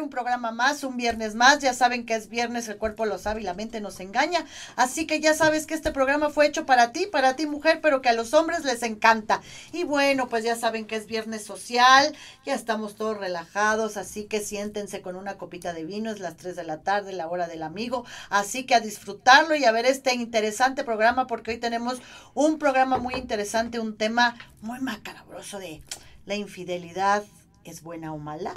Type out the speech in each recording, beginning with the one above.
un programa más, un viernes más. Ya saben que es viernes, el cuerpo lo sabe y la mente nos engaña. Así que ya sabes que este programa fue hecho para ti, para ti mujer, pero que a los hombres les encanta. Y bueno, pues ya saben que es viernes social, ya estamos todos relajados, así que siéntense con una copita de vino, es las 3 de la tarde, la hora del amigo. Así que a disfrutarlo y a ver este interesante programa, porque hoy tenemos un programa muy interesante, un tema muy macabroso de la infidelidad es buena o mala.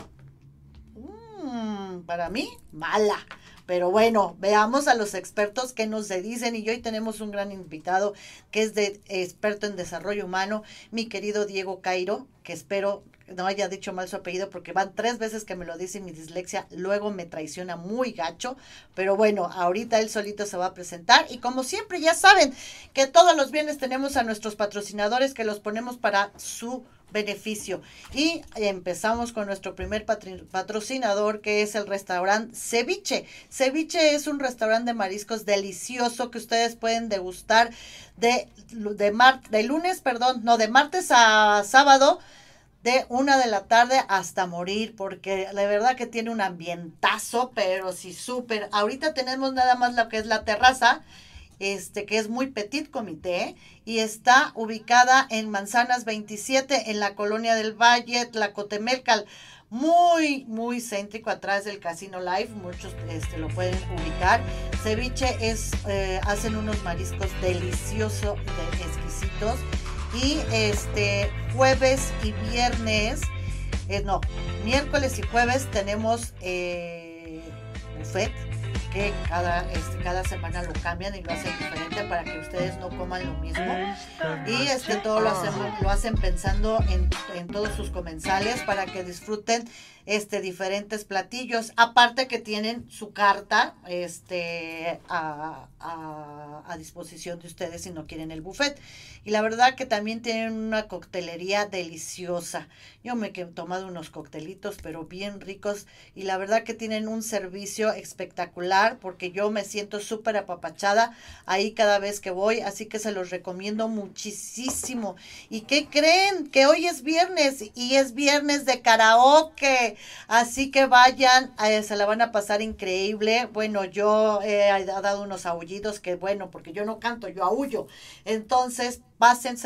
Mm, para mí, mala. Pero bueno, veamos a los expertos que nos dicen. Y hoy tenemos un gran invitado que es de experto en desarrollo humano, mi querido Diego Cairo, que espero no haya dicho mal su apellido porque van tres veces que me lo dice mi dislexia, luego me traiciona muy gacho, pero bueno, ahorita él solito se va a presentar. Y como siempre ya saben que todos los viernes tenemos a nuestros patrocinadores que los ponemos para su beneficio. Y empezamos con nuestro primer patrocinador, que es el restaurante Ceviche. Ceviche es un restaurante de mariscos delicioso que ustedes pueden degustar de, de, de lunes, perdón, no, de martes a sábado de una de la tarde hasta morir, porque la verdad que tiene un ambientazo, pero sí súper. Ahorita tenemos nada más lo que es la terraza, este que es muy petit comité y está ubicada en Manzanas 27 en la colonia del Valle, Tlacotemelcal. Muy, muy céntrico atrás del Casino Live, muchos este, lo pueden ubicar. Ceviche es, eh, hacen unos mariscos deliciosos, exquisitos y este jueves y viernes, eh, no, miércoles y jueves tenemos eh, buffet que cada, este, cada semana lo cambian y lo hacen diferente para que ustedes no coman lo mismo. Y este todo lo, hacemos, lo hacen pensando en, en todos sus comensales para que disfruten este, diferentes platillos, aparte que tienen su carta este, a, a, disposición de ustedes si no quieren el buffet. Y la verdad que también tienen una coctelería deliciosa. Yo me he tomado unos coctelitos, pero bien ricos. Y la verdad que tienen un servicio espectacular porque yo me siento súper apapachada ahí cada vez que voy. Así que se los recomiendo muchísimo. ¿Y qué creen? Que hoy es viernes y es viernes de karaoke. Así que vayan, eh, se la van a pasar increíble. Bueno, yo he dado unos aullidos que bueno, porque yo no canto, yo aullo. Entonces,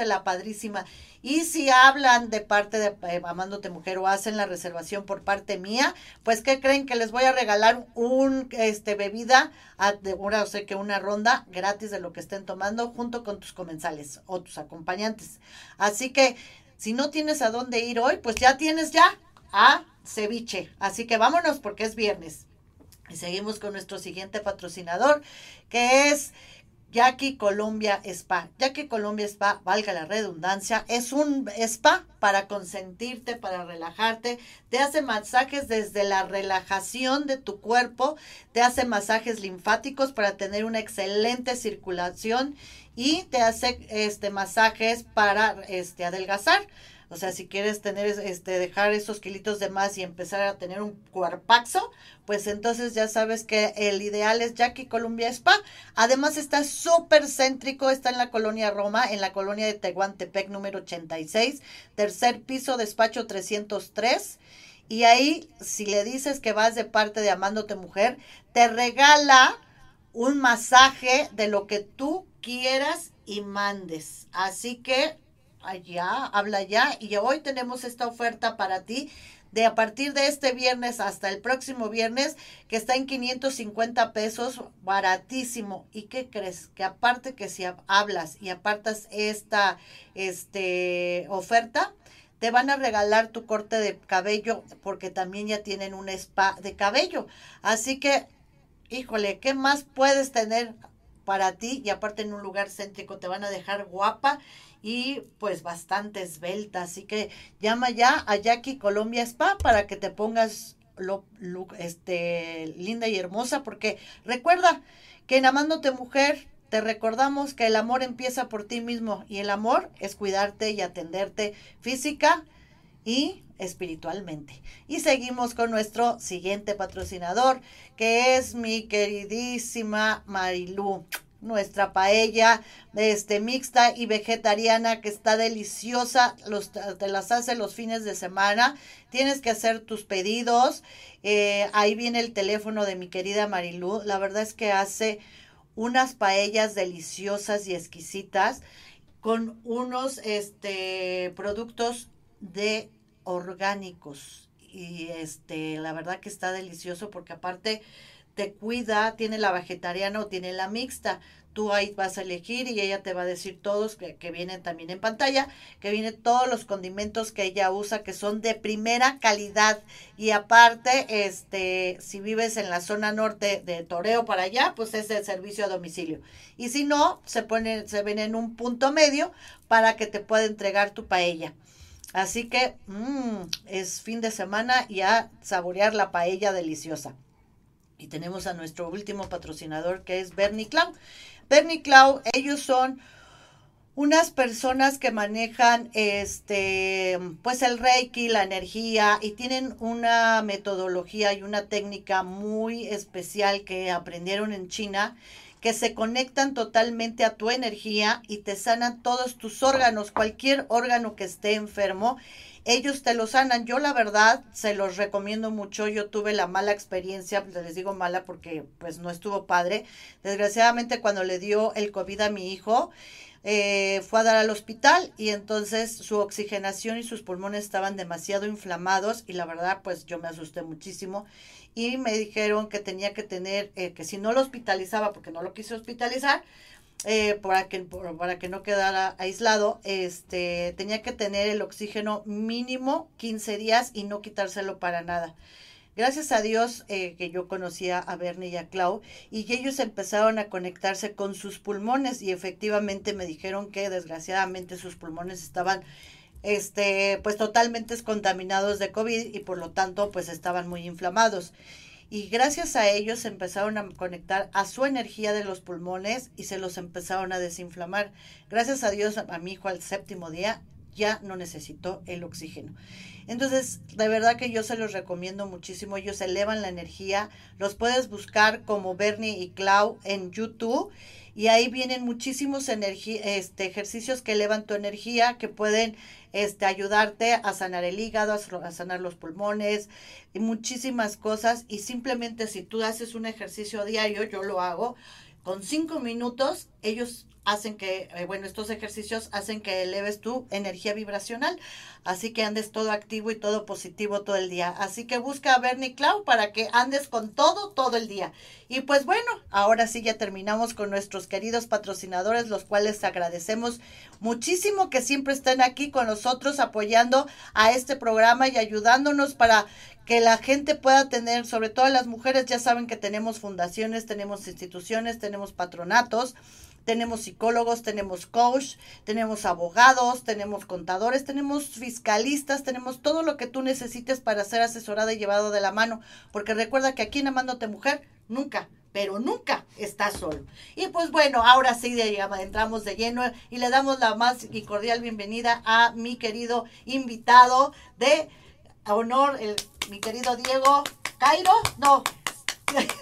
la padrísima. Y si hablan de parte de eh, Amándote Mujer o hacen la reservación por parte mía, pues ¿qué creen? Que les voy a regalar un este bebida, de una, o sea que una ronda gratis de lo que estén tomando junto con tus comensales o tus acompañantes. Así que si no tienes a dónde ir hoy, pues ya tienes ya a ceviche. Así que vámonos porque es viernes. Y seguimos con nuestro siguiente patrocinador, que es Jackie Colombia Spa. Jackie Colombia Spa, valga la redundancia, es un spa para consentirte, para relajarte. Te hace masajes desde la relajación de tu cuerpo, te hace masajes linfáticos para tener una excelente circulación y te hace este masajes para este adelgazar. O sea, si quieres tener, este, dejar esos kilitos de más y empezar a tener un cuerpaxo, pues entonces ya sabes que el ideal es Jackie Columbia Spa. Además está súper céntrico, está en la colonia Roma, en la colonia de Tehuantepec número 86, tercer piso, despacho 303. Y ahí, si le dices que vas de parte de Amándote Mujer, te regala un masaje de lo que tú quieras y mandes. Así que allá, habla ya. Y hoy tenemos esta oferta para ti de a partir de este viernes hasta el próximo viernes, que está en 550 pesos, baratísimo. ¿Y qué crees? Que aparte que si hablas y apartas esta este, oferta, te van a regalar tu corte de cabello porque también ya tienen un spa de cabello. Así que, híjole, ¿qué más puedes tener para ti? Y aparte en un lugar céntrico te van a dejar guapa y pues bastante esbelta. Así que llama ya a Jackie Colombia Spa para que te pongas lo, este, linda y hermosa, porque recuerda que en Amándote Mujer te recordamos que el amor empieza por ti mismo y el amor es cuidarte y atenderte física y espiritualmente. Y seguimos con nuestro siguiente patrocinador, que es mi queridísima Marilú. Nuestra paella este mixta y vegetariana que está deliciosa, los, te las hace los fines de semana, tienes que hacer tus pedidos, eh, ahí viene el teléfono de mi querida Marilú, la verdad es que hace unas paellas deliciosas y exquisitas con unos este productos de orgánicos. Y este la verdad que está delicioso porque aparte te cuida, tiene la vegetariana o tiene la mixta. Tú ahí vas a elegir y ella te va a decir todos que, vienen también en pantalla, que vienen todos los condimentos que ella usa que son de primera calidad. Y aparte, este, si vives en la zona norte de Toreo para allá, pues es el servicio a domicilio. Y si no, se pone, se ven en un punto medio para que te pueda entregar tu paella. Así que mmm, es fin de semana y a saborear la paella deliciosa. Y tenemos a nuestro último patrocinador que es Bernie Clau. Bernie Clau, ellos son unas personas que manejan este pues el reiki, la energía y tienen una metodología y una técnica muy especial que aprendieron en China que se conectan totalmente a tu energía y te sanan todos tus órganos, cualquier órgano que esté enfermo ellos te lo sanan. Yo la verdad se los recomiendo mucho. Yo tuve la mala experiencia, les digo mala porque pues no estuvo padre. Desgraciadamente cuando le dio el COVID a mi hijo, eh, fue a dar al hospital y entonces su oxigenación y sus pulmones estaban demasiado inflamados y la verdad pues yo me asusté muchísimo y me dijeron que tenía que tener, eh, que si no lo hospitalizaba porque no lo quise hospitalizar, eh, para, que, para que no quedara aislado, este, tenía que tener el oxígeno mínimo 15 días y no quitárselo para nada. Gracias a Dios eh, que yo conocía a Bernie y a Clau y que ellos empezaron a conectarse con sus pulmones y efectivamente me dijeron que desgraciadamente sus pulmones estaban este pues totalmente contaminados de COVID y por lo tanto pues estaban muy inflamados y gracias a ellos empezaron a conectar a su energía de los pulmones y se los empezaron a desinflamar. Gracias a Dios a mi hijo al séptimo día ya no necesitó el oxígeno. Entonces, de verdad que yo se los recomiendo muchísimo. Ellos elevan la energía. Los puedes buscar como Bernie y Clau en YouTube y ahí vienen muchísimos este, ejercicios que elevan tu energía, que pueden este, ayudarte a sanar el hígado, a, sanar los pulmones y muchísimas cosas. Y simplemente si tú haces un ejercicio diario, yo lo hago, con cinco minutos ellos hacen que, eh, bueno, estos ejercicios hacen que eleves tu energía vibracional, así que andes todo activo y todo positivo todo el día. Así que busca a Bernie Clau para que andes con todo, todo el día. Y pues bueno, ahora sí ya terminamos con nuestros queridos patrocinadores, los cuales agradecemos muchísimo que siempre estén aquí con nosotros apoyando a este programa y ayudándonos para que la gente pueda tener, sobre todo las mujeres, ya saben que tenemos fundaciones, tenemos instituciones, tenemos patronatos tenemos psicólogos, tenemos coach, tenemos abogados, tenemos contadores, tenemos fiscalistas, tenemos todo lo que tú necesites para ser asesorada y llevado de la mano. Porque recuerda que aquí en Amándote Mujer, nunca, pero nunca estás solo. Y pues bueno, ahora sí entramos de lleno y le damos la más y cordial bienvenida a mi querido invitado de honor, el, mi querido Diego Cairo, no,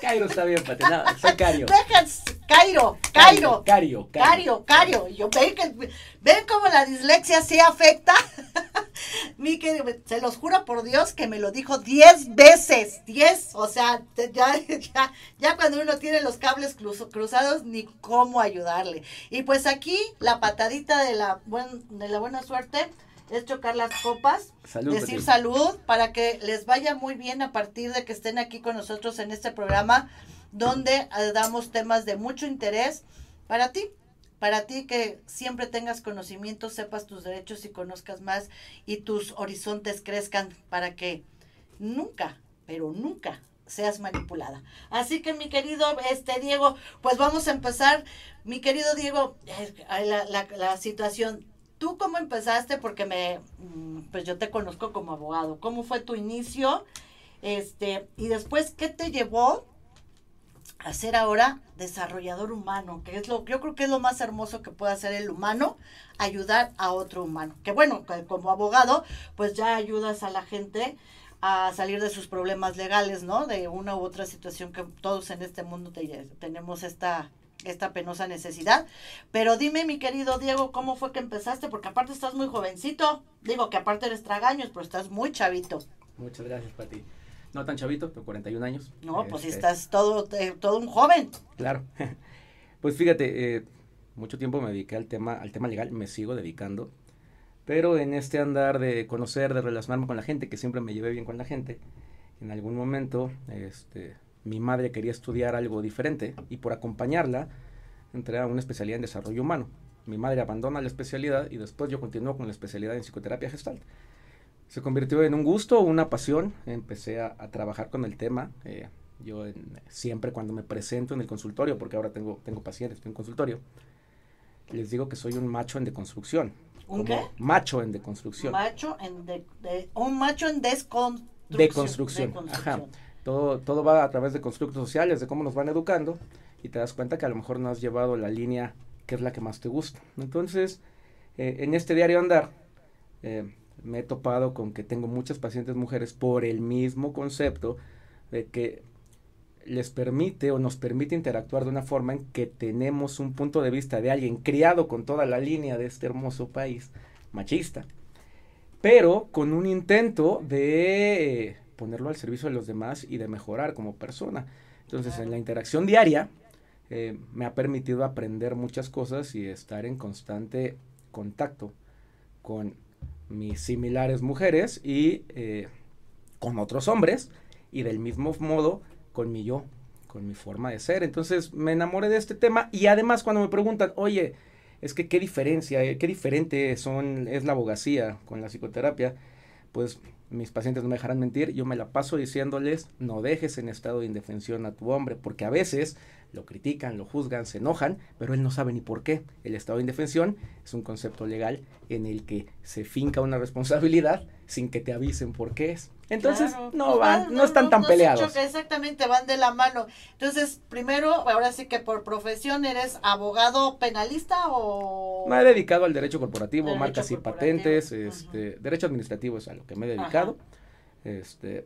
Cairo está bien patenado, soy Cario. Cairo, Cairo. Cario, Cario. Cario, Yo ven, que, ven cómo la dislexia sí afecta. Mi querido, se los juro por Dios que me lo dijo diez veces, diez, o sea, ya, ya, ya cuando uno tiene los cables cruzados, ni cómo ayudarle. Y pues aquí la patadita de la, buen, de la buena suerte es chocar las copas, decir salud para que les vaya muy bien a partir de que estén aquí con nosotros en este programa donde eh, damos temas de mucho interés para ti, para ti que siempre tengas conocimiento, sepas tus derechos y conozcas más y tus horizontes crezcan para que nunca, pero nunca seas manipulada. Así que mi querido este Diego, pues vamos a empezar. Mi querido Diego, eh, la, la, la situación ¿Tú cómo empezaste? Porque me, mm, pues yo te conozco como abogado. ¿Cómo fue tu inicio? Este, y después, ¿qué te llevó a ser ahora desarrollador humano? Que es lo, yo creo que es lo más hermoso que puede hacer el humano, ayudar a otro humano. Que bueno, como abogado, pues ya ayudas a la gente a salir de sus problemas legales, ¿no? De una u otra situación que todos en este mundo tenemos esta esta penosa necesidad. Pero dime, mi querido Diego, ¿cómo fue que empezaste? Porque aparte estás muy jovencito. Digo que aparte eres tragaños, pero estás muy chavito. Muchas gracias, Pati. No tan chavito, tengo 41 años. No, pues este, estás todo, eh, todo un joven. Claro. pues fíjate, eh, mucho tiempo me dediqué al tema, al tema legal, me sigo dedicando. Pero en este andar de conocer, de relacionarme con la gente, que siempre me llevé bien con la gente, en algún momento, este, mi madre quería estudiar algo diferente y por acompañarla entré a una especialidad en desarrollo humano. Mi madre abandona la especialidad y después yo continúo con la especialidad en psicoterapia gestal. Se convirtió en un gusto, una pasión. Empecé a, trabajar con el tema. Eh, yo siempre cuando me presento en el consultorio, porque ahora tengo, tengo pacientes en consultorio, les digo que soy un macho en deconstrucción. ¿Un qué? Macho en deconstrucción. Macho en un macho en desconstrucción. Deconstrucción. Ajá todo, todo va a través de constructos sociales, de cómo nos van educando, y te das cuenta que a lo mejor no has llevado la línea que es la que más te gusta. Entonces, eh, en este diario andar, eh, me he topado con que tengo muchas pacientes mujeres por el mismo concepto de que les permite o nos permite interactuar de una forma en que tenemos un punto de vista de alguien criado con toda la línea de este hermoso país machista, pero con un intento de ponerlo al servicio de los demás y de mejorar como persona. Entonces, en la interacción diaria, eh, me ha permitido aprender muchas cosas y estar en constante contacto con mis similares mujeres y eh, con otros hombres y del mismo modo con mi yo, con mi forma de ser. Entonces me enamoré de este tema y además cuando me preguntan, oye, es que qué diferencia, eh, qué diferente son, es la abogacía con la psicoterapia, pues mis pacientes no me dejarán mentir, yo me la paso diciéndoles, no dejes en estado de indefensión a tu hombre, porque a veces lo critican, lo juzgan, se enojan, pero él no sabe ni por qué. El estado de indefensión es un concepto legal en el que se finca una responsabilidad sin que te avisen por qué es. Entonces, no van, no, están tan peleados. exactamente, van de la mano. Entonces, primero, ahora sí que por profesión eres abogado penalista o... Me he dedicado al derecho corporativo, marcas y patentes, este, derecho administrativo es a lo que me he dedicado. Este,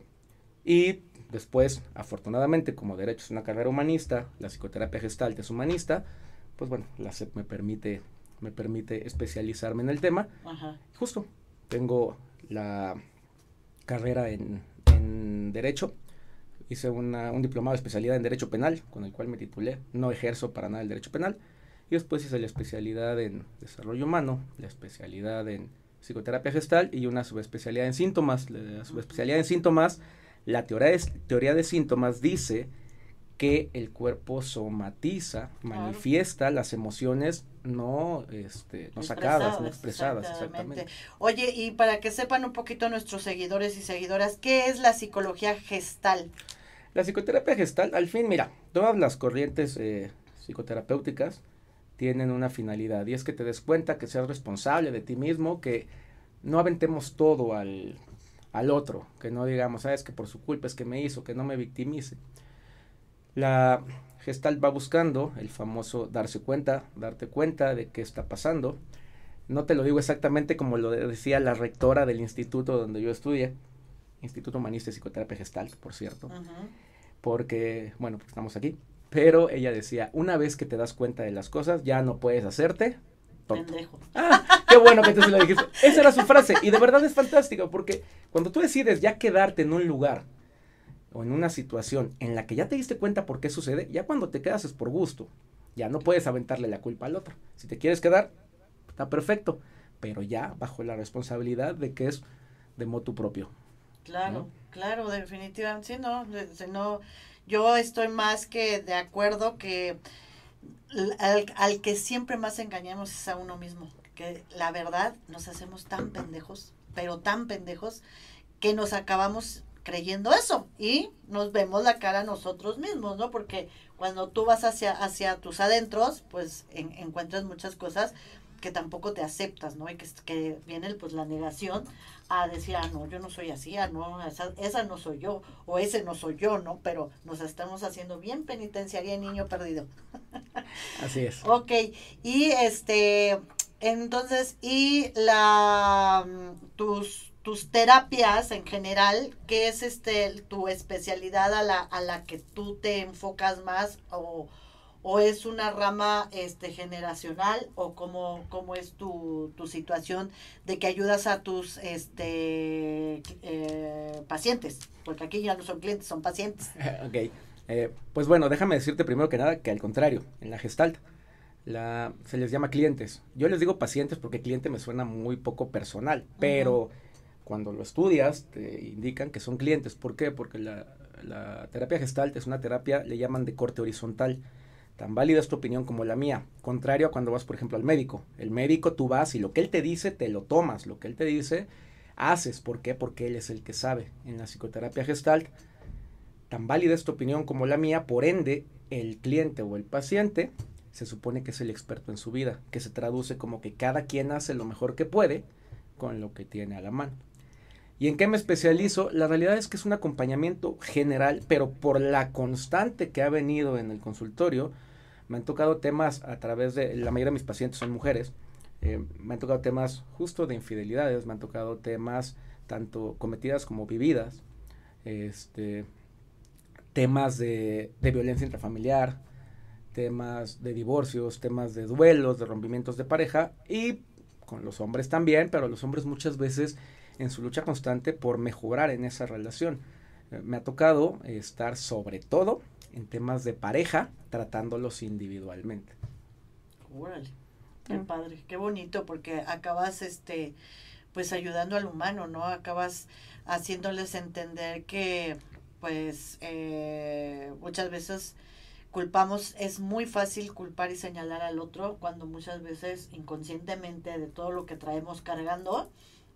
y después, afortunadamente, como derecho es una carrera humanista, la psicoterapia gestalt es humanista, pues bueno, la SEP me permite, me permite especializarme en el tema. Justo, tengo la carrera en, Derecho. Hice una, un diplomado de especialidad en Derecho Penal, con el cual me titulé. No ejerzo para nada el Derecho Penal. Y después hice la especialidad en Desarrollo Humano, la especialidad en Psicoterapia Gestal y una subespecialidad en Síntomas. La subespecialidad en Síntomas, la teoría teoría de síntomas dice que el cuerpo somatiza, manifiesta las emociones no, este, no sacadas, no expresadas. Exactamente. Oye, y para que sepan un poquito nuestros seguidores y seguidoras, ¿qué es la psicología gestal? La psicoterapia gestal, al fin, mira, todas las corrientes eh, psicoterapéuticas tienen una finalidad y es que te des cuenta que seas responsable de ti mismo, que no aventemos todo al, al otro, que no digamos, sabes que por su culpa es que me hizo, que no me victimice. La Gestalt va buscando el famoso darse cuenta, darte cuenta de qué está pasando. No te lo digo exactamente como lo decía la rectora del instituto donde yo estudié, Instituto Humanista y Psicoterapia Gestalt, por cierto, porque, bueno, pues estamos aquí, pero ella decía, una vez que te das cuenta de las cosas, ya no puedes hacerte Pendejo. Ah, qué bueno que tú se lo dijiste. Esa era su frase y de verdad es fantástico porque cuando tú decides ya quedarte en un lugar o en una situación en la que ya te diste cuenta por qué sucede, ya cuando te quedas es por gusto. Ya no puedes aventarle la culpa al otro. Si te quieres quedar, está perfecto, pero ya bajo la responsabilidad de que es de motu propio. Claro, claro, definitivamente. Sí, no, no, yo estoy más que de acuerdo que al, al que siempre más engañamos es a uno mismo. Que la verdad nos hacemos tan pendejos, pero tan pendejos, que nos acabamos creyendo eso y nos vemos la cara nosotros mismos, ¿no? Porque cuando tú vas hacia, hacia tus adentros, pues encuentras muchas cosas que tampoco te aceptas, ¿no? Y que, que viene pues la negación a decir, ah, no, yo no soy así, ah, no, esa, esa no soy yo, o ese no soy yo, ¿no? Pero nos estamos haciendo bien penitenciaria niño perdido. Así es. ok, y este, entonces, y la, tus tus terapias en general, ¿qué es este tu especialidad a la, a la que tú te enfocas más o, o es una rama este generacional o cómo, cómo es tu, tu situación de que ayudas a tus este eh, pacientes porque aquí ya no son clientes son pacientes. Ok eh, pues bueno déjame decirte primero que nada que al contrario en la gestalt la, se les llama clientes. Yo les digo pacientes porque cliente me suena muy poco personal pero cuando lo estudias te indican que son clientes. ¿por qué? porque la, la terapia gestalt es una terapia le llaman de corte horizontal Tan válida es tu opinión como la mía. Contrario a cuando vas, por ejemplo, al médico. El médico tú vas y lo que él te dice, te lo tomas. Lo que él te dice, haces. ¿Por qué? Porque él es el que sabe. En la psicoterapia gestalt, tan válida es tu opinión como la mía. Por ende, el cliente o el paciente se supone que es el experto en su vida. Que se traduce como que cada quien hace lo mejor que puede con lo que tiene a la mano. ¿Y en qué me especializo? La realidad es que es un acompañamiento general, pero por la constante que ha venido en el consultorio, me han tocado temas a través de, la mayoría de mis pacientes son mujeres, eh, me han tocado temas justo de infidelidades, me han tocado temas tanto cometidas como vividas, este, temas de, de violencia intrafamiliar, temas de divorcios, temas de duelos, de rompimientos de pareja y con los hombres también, pero los hombres muchas veces en su lucha constante por mejorar en esa relación. Eh, me ha tocado estar sobre todo en temas de pareja, tratándolos individualmente. Órale, qué mm. padre, qué bonito, porque acabas este pues ayudando al humano, ¿no? Acabas haciéndoles entender que pues eh, muchas veces culpamos, es muy fácil culpar y señalar al otro cuando muchas veces inconscientemente de todo lo que traemos cargando,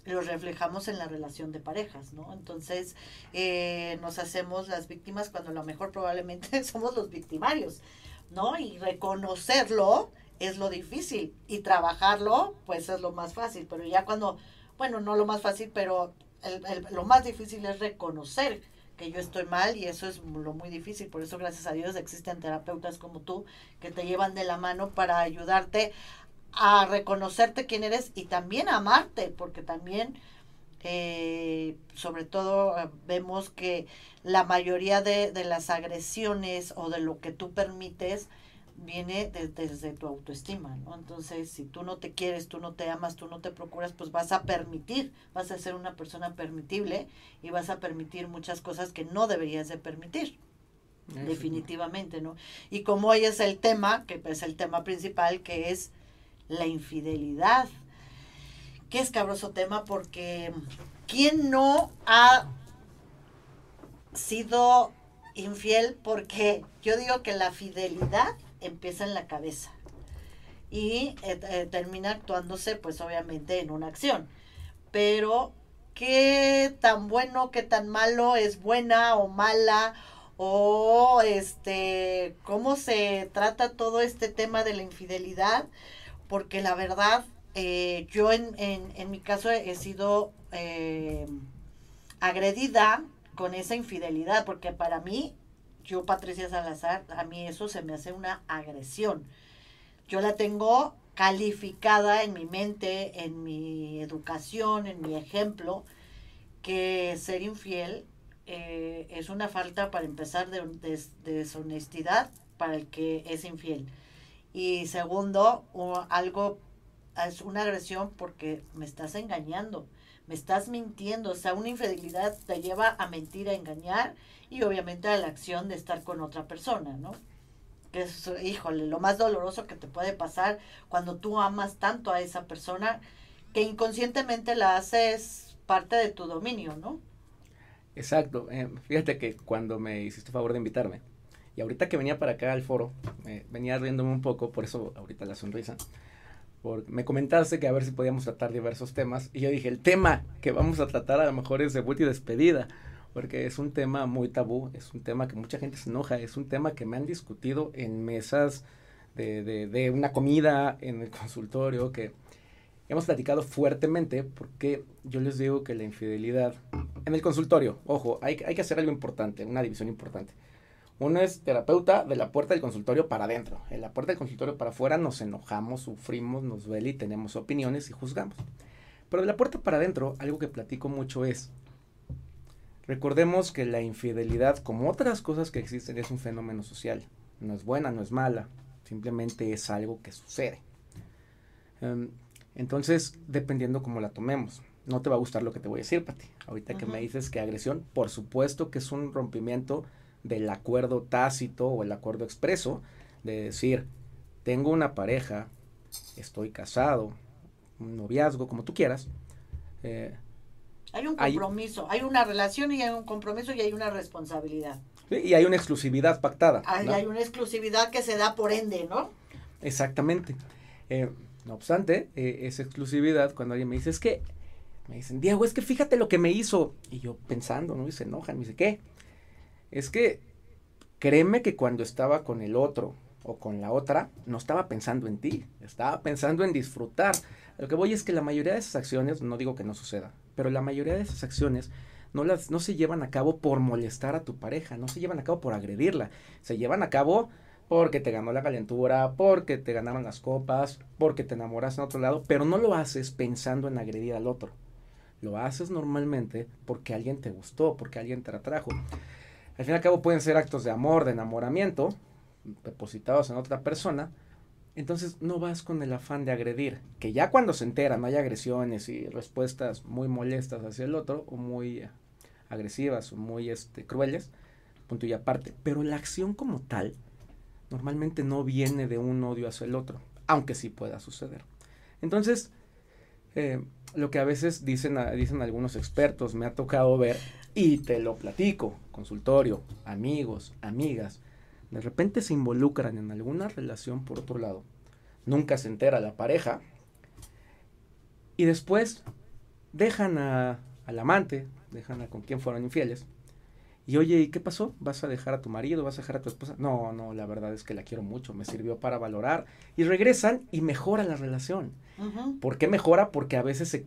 lo reflejamos en la relación de parejas, ¿no? Entonces, eh, nos hacemos las víctimas cuando a lo mejor probablemente somos los victimarios, ¿no? Y reconocerlo es lo difícil y trabajarlo, pues es lo más fácil, pero ya cuando, bueno, no lo más fácil, pero lo más difícil es reconocer que yo estoy mal y eso es lo muy difícil. Por eso, gracias a Dios, existen terapeutas como tú que te llevan de la mano para ayudarte a reconocerte quién eres y también a amarte, porque también, eh, sobre todo, eh, vemos que la mayoría de, de, las agresiones o de lo que tú permites viene desde tu autoestima, ¿no? Entonces, si tú no te quieres, tú no te amas, tú no te procuras, pues vas a permitir, vas a ser una persona permitible y vas a permitir muchas cosas que no deberías de permitir definitivamente, ¿no? Y como hoy es el tema, que es el tema principal, que es la infidelidad. Qué escabroso tema porque ¿quién no ha sido infiel? Porque yo digo que la fidelidad empieza en la cabeza y eh, eh, termina actuándose pues obviamente en una acción. Pero qué tan bueno, qué tan malo es buena o mala o este cómo se trata todo este tema de la infidelidad porque la verdad, eh, yo en, en, mi caso he sido eh, agredida con esa infidelidad, porque para mí, yo Patricia Salazar, a mí eso se me hace una agresión. Yo la tengo calificada en mi mente, en mi educación, en mi ejemplo, que ser infiel eh, es una falta para empezar de, de deshonestidad para el que es infiel. Y segundo, algo es una agresión porque me estás engañando, me estás mintiendo, o sea, una infidelidad te lleva a mentir, a engañar y obviamente a la acción de estar con otra persona, ¿no? Que es, híjole, lo más doloroso que te puede pasar cuando tú amas tanto a esa persona que inconscientemente la haces parte de tu dominio, ¿no? Exacto. Eh, fíjate que cuando me hiciste favor de invitarme, y ahorita que venía para acá al foro, venía riéndome un poco, por eso ahorita la sonrisa. me comentaste que a ver si podíamos tratar diversos temas. Y yo dije, el tema que vamos a tratar a lo mejor es de vuelta y despedida. Porque es un tema muy tabú, es un tema que mucha gente se enoja, es un tema que me han discutido en mesas de, de, de una comida, en el consultorio, que hemos platicado fuertemente porque yo les digo que la infidelidad en el consultorio, ojo, hay, hay que hacer algo importante, una división importante uno es terapeuta de la puerta del consultorio para adentro. En la puerta del consultorio para afuera nos enojamos, sufrimos, nos duele y tenemos opiniones y juzgamos. Pero de la puerta para adentro, algo que platico mucho es, recordemos que la infidelidad, como otras cosas que existen, es un fenómeno social. no es buena, no es mala, simplemente es algo que sucede. Em, entonces, dependiendo cómo la tomemos, no te va a gustar lo que te voy a decir, Pati. Ahorita que me dices que agresión, por supuesto que es un rompimiento del acuerdo tácito o el acuerdo expreso de decir, tengo una pareja, estoy casado, un noviazgo, como tú quieras. Eh, hay un compromiso, hay, una relación y hay un compromiso y hay una responsabilidad. y hay una exclusividad pactada. Hay, hay, una exclusividad que se da por ende, ¿no? Exactamente. Eh, no obstante, eh, esa exclusividad, cuando alguien me dice, es que, me dicen, Diego, es que fíjate lo que me hizo. Y yo pensando, ¿no? Y se enojan, me dice, ¿qué? Es que, créeme que cuando estaba con el otro o con la otra, no estaba pensando en ti, estaba pensando en disfrutar. Lo que voy es que la mayoría de esas acciones, no digo que no suceda, pero la mayoría de esas acciones no, las, no se llevan a cabo por molestar a tu pareja, no se llevan a cabo por agredirla, se llevan a cabo porque te ganó la calentura, porque te ganaron las copas, porque te enamoras en otro lado, pero no lo haces pensando en agredir al otro. Lo haces normalmente porque alguien te gustó, porque alguien te atrajo. Al fin y al cabo pueden ser actos de amor, de enamoramiento, depositados en otra persona, entonces no vas con el afán de agredir, que ya cuando se enteran hay agresiones y respuestas muy molestas hacia el otro o muy agresivas o muy este, crueles, punto y aparte, pero la acción como tal normalmente no viene de un odio hacia el otro, aunque sí pueda suceder. Entonces, eh, lo que a veces dicen, dicen algunos expertos, me ha tocado ver, y te lo platico, consultorio, amigos, amigas, de repente se involucran en alguna relación por otro lado, nunca se entera la pareja, y después dejan a, al amante, dejan a con quien fueron infieles, y oye, ¿y qué pasó? ¿Vas a dejar a tu marido? ¿Vas a dejar a tu esposa? No, no, la verdad es que la quiero mucho, me sirvió para valorar. Y regresan y mejora la relación. ¿Por qué mejora? Porque a veces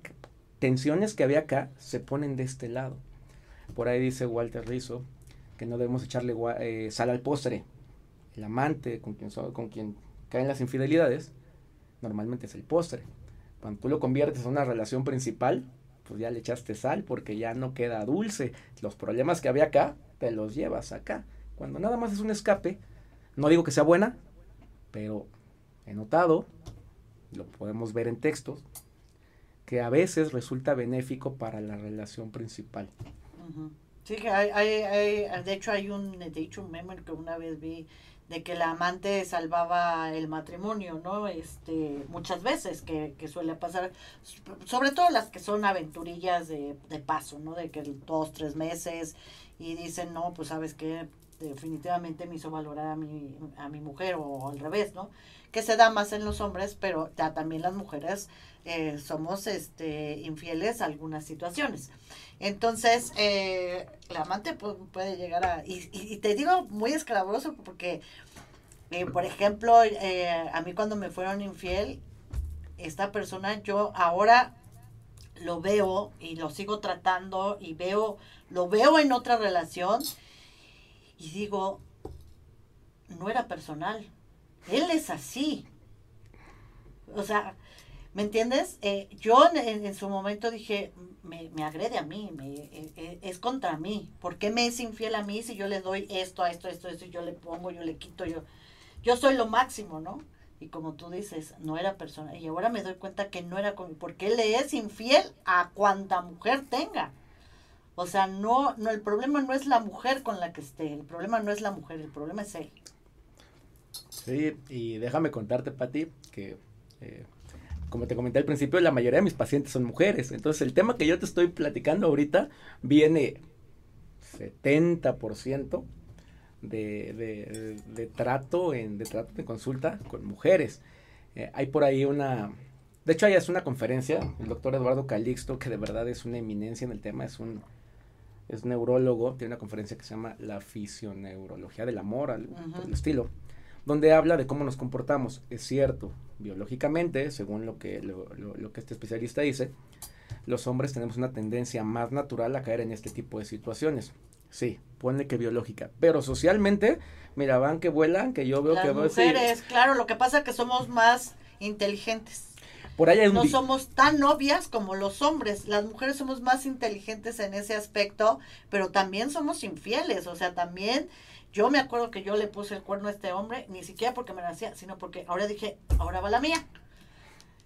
tensiones que había acá se ponen de este lado. Por ahí dice Walter Rizzo que no debemos echarle eh, sal al postre el amante con quien, con quien caen las infidelidades, normalmente es el postre. Cuando tú lo conviertes en una relación principal, pues ya le echaste sal porque ya no queda dulce. Los problemas que había acá, te los llevas acá. Cuando nada más es un escape, no digo que sea buena, pero he notado, lo podemos ver en textos, que a veces resulta benéfico para la relación principal. Sí, que hay, hay, de hecho hay un, de hecho un meme que una vez vi de que la amante salvaba el matrimonio, ¿no? Este, muchas veces que, que suele pasar, sobre todo las que son aventurillas de, de paso, ¿no? De que dos, tres meses y dicen, no, pues sabes que definitivamente me hizo valorar a mi, a mi mujer o al revés, ¿no? Que se da más en los hombres, pero ya también las mujeres eh, somos este, infieles a algunas situaciones. Entonces, eh, el amante puede llegar a... Y, y, te digo muy escabroso porque, eh, por ejemplo, a mí cuando me fueron infiel, esta persona, yo ahora lo veo y lo sigo tratando y veo, lo veo en otra relación y digo, no era personal, él es así. O sea, ¿Me entiendes? Eh, yo en, su momento dije, me, me agrede a mí, me, eh, eh, es contra mí. ¿Por qué me es infiel a mí si yo le doy esto, a esto, esto, esto, y yo le pongo, yo le quito, yo, yo soy lo máximo, ¿no? Y como tú dices, no era persona. Y ahora me doy cuenta que no era conmigo, porque él le es infiel a cuanta mujer tenga. O sea, no, no, el problema no es la mujer con la que esté, el problema no es la mujer, el problema es él. Sí, y déjame contarte, Pati, que como te comenté al principio, la mayoría de mis pacientes son mujeres. Entonces, el tema que yo te estoy platicando ahorita viene 70% de, de, de, trato en, de trato de consulta con mujeres. Eh, hay por ahí una, de hecho, hay es una conferencia, el doctor Eduardo Calixto, que de verdad es una eminencia en el tema, es un, es neurólogo, tiene una conferencia que se llama La fisioneurología del amor, algo por el estilo donde habla de cómo nos comportamos. Es cierto, biológicamente, según lo que, lo, lo, que este especialista dice, los hombres tenemos una tendencia más natural a caer en este tipo de situaciones. Sí, ponle que biológica, pero socialmente, mira, van que vuelan, que yo veo Las que... mujeres, claro, lo que pasa es que somos más inteligentes. Por ahí no somos tan obvias como los hombres. Las mujeres somos más inteligentes en ese aspecto, pero también somos infieles. O sea, también Yo me acuerdo que yo le puse el cuerno a este hombre, ni siquiera porque me lo hacía, sino porque ahora dije, ahora va la mía.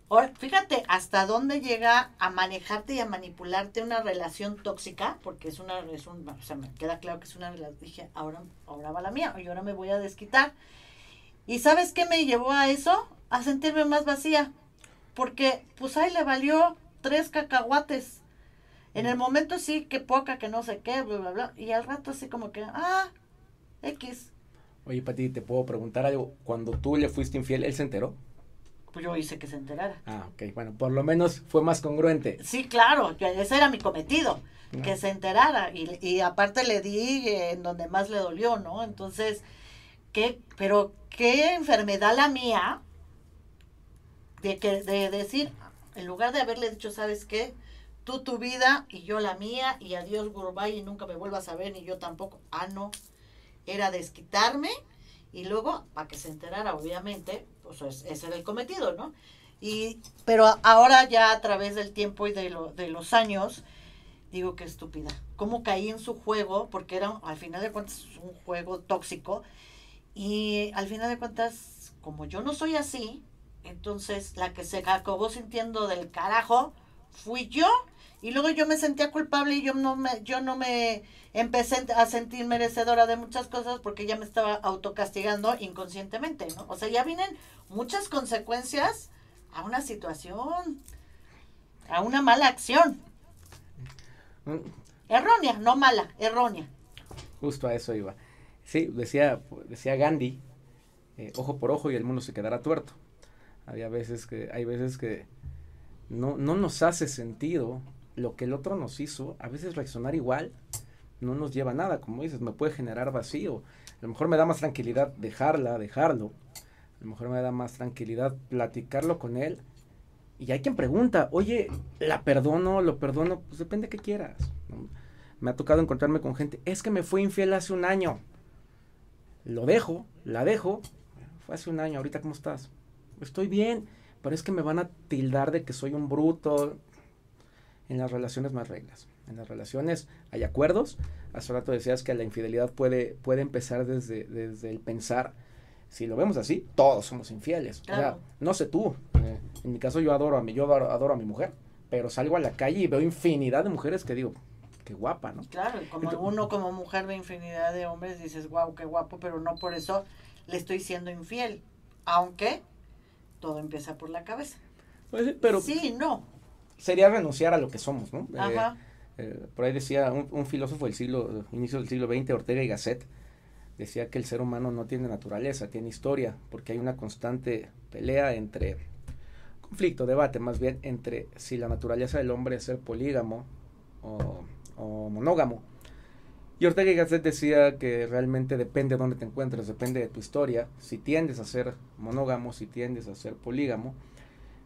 Ahora, fíjate hasta dónde llega a manejarte y a manipularte una relación tóxica, porque es una, es un, o sea, me queda claro que es una relación. Dije, ahora, ahora va la mía, y ahora me voy a desquitar. ¿Y sabes qué me llevó a eso? A sentirme más vacía. Porque, pues ahí le valió tres cacahuates. En el momento sí, que poca, que no sé qué, bla, bla, bla. Y al rato así como que, ah, X. Oye, Pati, ¿te puedo preguntar algo? Cuando tú le fuiste infiel, ¿él se enteró? Pues yo hice que se enterara. Ah, ok. Bueno, por lo menos fue más congruente. Sí, claro, ese era mi cometido, que se enterara. Y, y aparte le di en donde más le dolió, ¿no? Entonces, ¿qué? Pero qué enfermedad la mía de, que, de decir, en lugar de haberle dicho, ¿sabes qué? Tú tu vida y yo la mía y adiós goodbye y nunca me vuelvas a ver ni yo tampoco. Ah, no era desquitarme y luego, para que se enterara, obviamente, pues ese era el cometido, ¿no? Y, pero ahora ya a través del tiempo y de, lo, de los años, digo que estúpida. ¿Cómo caí en su juego? Porque era, al final de cuentas, un juego tóxico. Y al final de cuentas, como yo no soy así, entonces la que se acabó sintiendo del carajo fui yo. Y luego yo me sentía culpable y yo no me, yo no me empecé a sentir merecedora de muchas cosas porque ya me estaba autocastigando inconscientemente, ¿no? O sea, ya vienen muchas consecuencias a una situación, a una mala acción. Mm. Errónea, no mala, errónea. Justo a eso iba. Sí, decía, decía Gandhi, eh, ojo por ojo y el mundo se quedará tuerto. Había veces que, hay veces que no, no nos hace sentido lo que el otro nos hizo, a veces reaccionar igual no nos lleva a nada, como dices, me puede generar vacío. A lo mejor me da más tranquilidad dejarla, dejarlo. A lo mejor me da más tranquilidad platicarlo con él. Y hay quien pregunta, oye, ¿la perdono? ¿Lo perdono? Pues depende de qué quieras. Me ha tocado encontrarme con gente, es que me fui infiel hace un año. Lo dejo, la dejo. Fue hace un año, ahorita ¿cómo estás? Estoy bien, pero es que me van a tildar de que soy un bruto. En las relaciones más reglas en las relaciones hay acuerdos. Hace rato decías que la infidelidad puede, puede empezar desde, desde el pensar. Si lo vemos así, todos somos infieles. O sea, no sé tú. Eh, en mi caso yo adoro a mi, yo adoro, a mi mujer, pero salgo a la calle y veo infinidad de mujeres que digo, qué guapa, ¿no? Claro, como uno como mujer ve infinidad de hombres, dices, wow, qué guapo, pero no por eso le estoy siendo infiel. Aunque todo empieza por la cabeza. Pues pero sí, no. Sería renunciar a lo que somos, ¿no? Ajá. Eh, eh, por ahí decía un, filósofo del siglo, inicio del siglo XX, Ortega y Gasset, decía que el ser humano no tiene naturaleza, tiene historia, porque hay una constante pelea entre, conflicto, debate más bien, entre si la naturaleza del hombre es ser polígamo o, o monógamo. Y Ortega y Gasset decía que realmente depende de dónde te encuentres, depende de tu historia, si tiendes a ser monógamo, si tiendes a ser polígamo,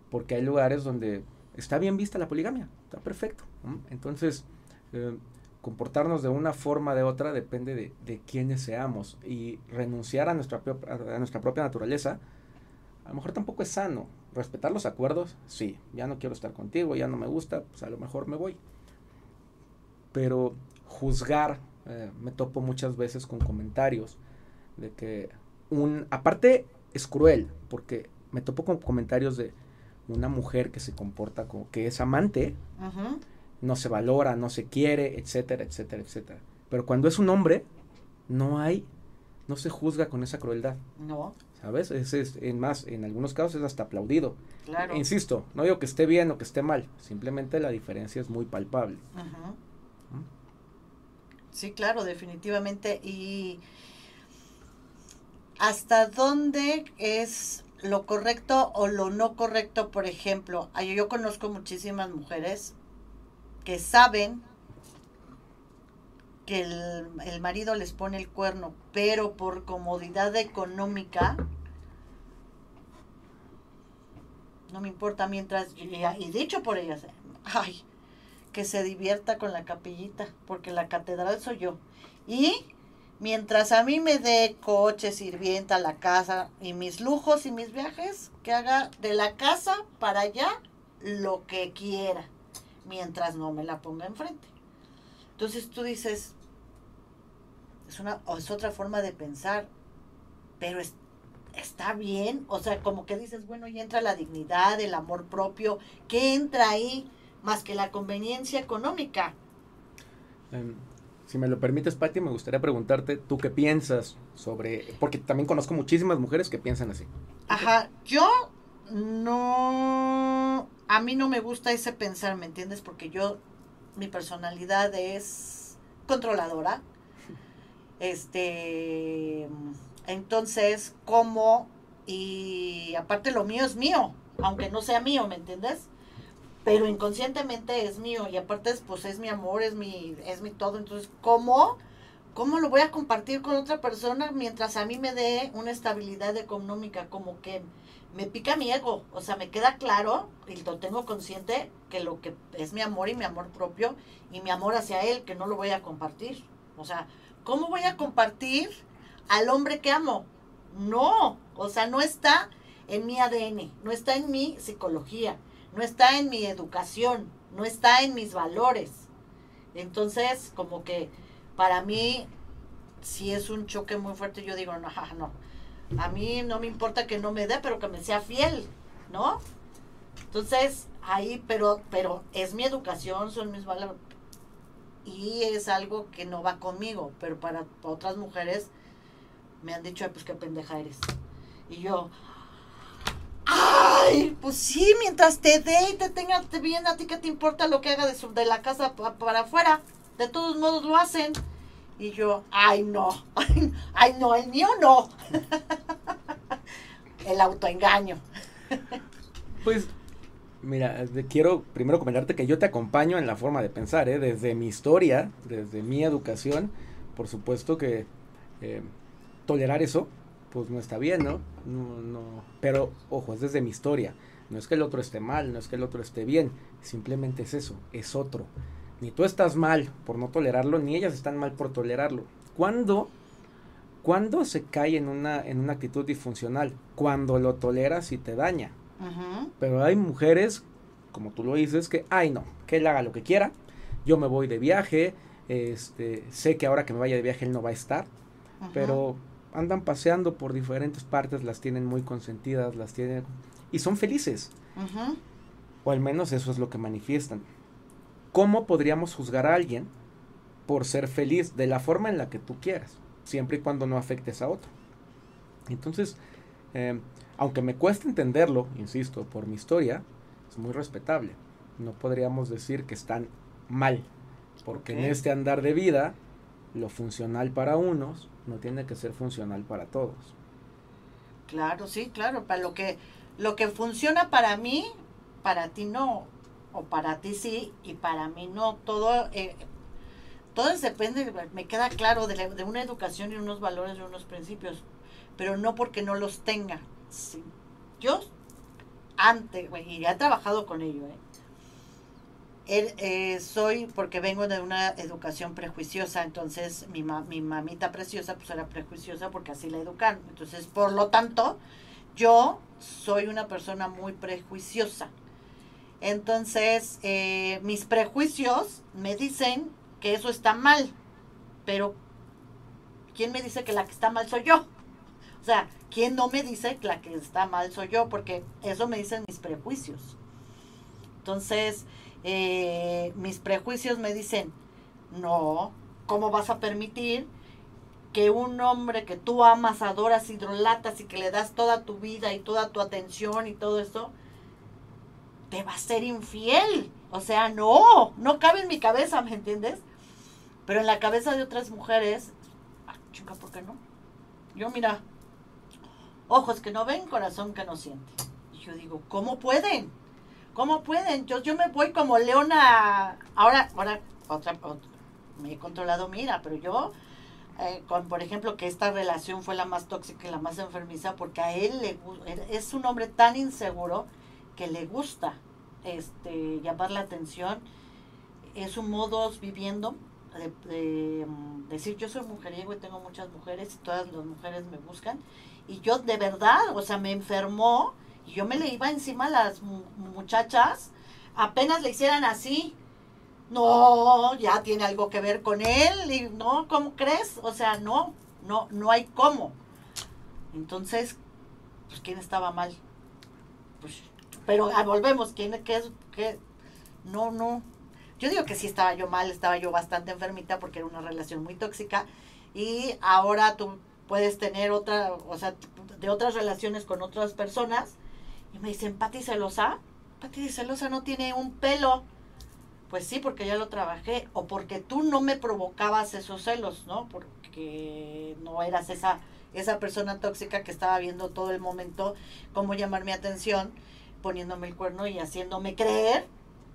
porque hay lugares donde está bien vista la poligamia, está perfecto. Entonces, eh, comportarnos de una forma o de otra depende de, de quiénes seamos y renunciar a nuestra, a nuestra propia naturaleza, a lo mejor tampoco es sano. Respetar los acuerdos, sí, ya no quiero estar contigo, ya no me gusta, pues a lo mejor me voy. Pero juzgar, eh, me topo muchas veces con comentarios de que un, aparte es cruel, porque me topo con comentarios de, una mujer que se comporta como que es amante, no se valora, no se quiere, etcétera, etcétera, etcétera. Pero cuando es un hombre, no hay, no se juzga con esa crueldad. No. ¿Sabes? Es, es, en más, en algunos casos es hasta aplaudido. Claro. Insisto, no digo que esté bien o que esté mal, simplemente la diferencia es muy palpable. Sí, claro, definitivamente. Y hasta dónde es lo correcto o lo no correcto, por ejemplo, yo conozco muchísimas mujeres que saben que el, marido les pone el cuerno, pero por comodidad económica, no me importa mientras, y dicho por ellas, ay, que se divierta con la capillita, porque la catedral soy yo. Y mientras a mí me dé coche, sirvienta, la casa y mis lujos y mis viajes, que haga de la casa para allá lo que quiera, mientras no me la ponga enfrente. Entonces tú dices, es, una, es otra forma de pensar, pero está bien, o sea, como que dices, bueno, y entra la dignidad, el amor propio, ¿qué entra ahí más que la conveniencia económica? Em, si me lo permites, Patti, me gustaría preguntarte, ¿tú qué piensas sobre...? Porque también conozco muchísimas mujeres que piensan así. Ajá, yo no... A mí no me gusta ese pensar, ¿me entiendes? Porque yo, mi personalidad es controladora. Este... Entonces, como... Y aparte lo mío es mío, aunque no sea mío, ¿me entiendes? Pero inconscientemente es mío y aparte pues es mi amor, es mi, es mi todo. Entonces, ¿cómo? ¿Cómo lo voy a compartir con otra persona mientras a mí me dé una estabilidad económica? Como que me pica mi ego, o sea, me queda claro y lo tengo consciente que lo que es mi amor y mi amor propio y mi amor hacia él, que no lo voy a compartir. O sea, ¿cómo voy a compartir al hombre que amo? No, o sea, no está en mi ADN, no está en mi psicología no está en mi educación, no está en mis valores. Entonces, como que para mí, si es un choque muy fuerte, yo digo, no, a mí no me importa que no me dé, pero que me sea fiel, ¿no? Entonces, ahí, pero, pero es mi educación, son mis valores. Y es algo que no va conmigo, pero para otras mujeres me han dicho, pues qué pendeja eres. Y yo, Ay, pues sí, mientras te dé y te tenga bien, a ti que te importa lo que haga de, de la casa para afuera. De todos modos lo hacen. Y yo, ay no, ay, no, el mío no. el autoengaño. pues, mira, quiero primero comentarte que yo te acompaño en la forma de pensar, ¿eh? desde mi historia, desde mi educación, por supuesto que eh, tolerar eso pues no está bien, ¿no? No, no. Pero, ojo, es desde mi historia. No es que el otro esté mal, no es que el otro esté bien. Simplemente es eso, es otro. Ni tú estás mal por no tolerarlo, ni ellas están mal por tolerarlo. ¿Cuándo, cuando se cae en una, en una actitud disfuncional? Cuando lo toleras y te daña. Pero hay mujeres, como tú lo dices, que, ay no, que él haga lo que quiera. Yo me voy de viaje, este, sé que ahora que me vaya de viaje él no va a estar. Pero andan paseando por diferentes partes, las tienen muy consentidas, las tienen y son felices. O al menos eso es lo que manifiestan. ¿Cómo podríamos juzgar a alguien por ser feliz de la forma en la que tú quieras, siempre y cuando no afectes a otro? Entonces, em, aunque me cueste entenderlo, insisto, por mi historia, es muy respetable. No podríamos decir que están mal, porque en este andar de vida, lo funcional para unos no tiene que ser funcional para todos. Claro, sí, claro, para lo que lo que funciona para mí, para ti no, o para ti sí y para mí no. Todo eh, todo depende, me queda claro de, de, una educación y unos valores y unos principios, pero no porque no los tenga. Yo antes, y ya he trabajado con ello, ¿eh? Eh, soy, porque vengo de una educación prejuiciosa, entonces mi, mi mamita preciosa pues era prejuiciosa porque así la educaron. Entonces, por lo tanto, yo soy una persona muy prejuiciosa. Entonces, eh, mis prejuicios me dicen que eso está mal, pero ¿quién me dice que la que está mal soy yo? O sea, ¿quién no me dice que la que está mal soy yo? Porque eso me dicen mis prejuicios. Entonces, eh, mis prejuicios me dicen, no, ¿cómo vas a permitir que un hombre que tú amas, adoras, hidrolatas y que le das toda tu vida y toda tu atención y todo eso, te va a ser infiel? O sea, no, no cabe en mi cabeza, ¿me entiendes? Pero en la cabeza de otras mujeres, ah, chica, ¿por qué no? Yo mira, ojos que no ven, corazón que no siente. Y yo digo, ¿cómo pueden? ¿Cómo pueden? Yo, yo me voy como leona. Ahora, ahora, otra, me he controlado, mira, pero yo, eh, con, por ejemplo, que esta relación fue la más tóxica y la más enfermiza, porque a él le es un hombre tan inseguro que le gusta este llamar la atención. Es un modo viviendo de, mm, decir yo soy mujeriego y tengo muchas mujeres y todas las mujeres me buscan. Y yo de verdad, o sea, me enfermó yo me le iba encima a las muchachas, apenas le hicieran así, no, ya tiene algo que ver con él, y no, ¿cómo crees? O sea, no, no, no hay cómo. Entonces, pues, ¿quién estaba mal? Pues, pero ah, volvemos, ¿quién, es? No, no. Yo digo que sí estaba yo mal, estaba yo bastante enfermita porque era una relación muy tóxica y ahora tú puedes tener otra, o sea, de otras relaciones con otras personas y me dicen, Pati celosa, Pati celosa no tiene un pelo. Pues sí, porque ya lo trabajé o porque tú no me provocabas esos celos, ¿no? Porque no eras esa esa persona tóxica que estaba viendo todo el momento cómo llamar mi atención, poniéndome el cuerno y haciéndome creer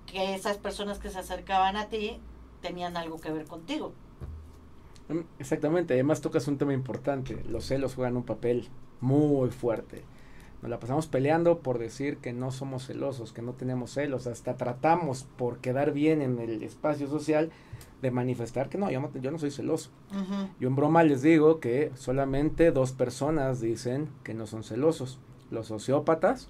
que esas personas que se acercaban a ti tenían algo que ver contigo. Mm, exactamente, además tocas un tema importante, los celos juegan un papel muy fuerte. Nos la pasamos peleando por decir que no somos celosos, que no tenemos celos, hasta tratamos por quedar bien en el espacio social de manifestar que no, yo no, yo no soy celoso. Yo en broma les digo que solamente dos personas dicen que no son celosos, los sociópatas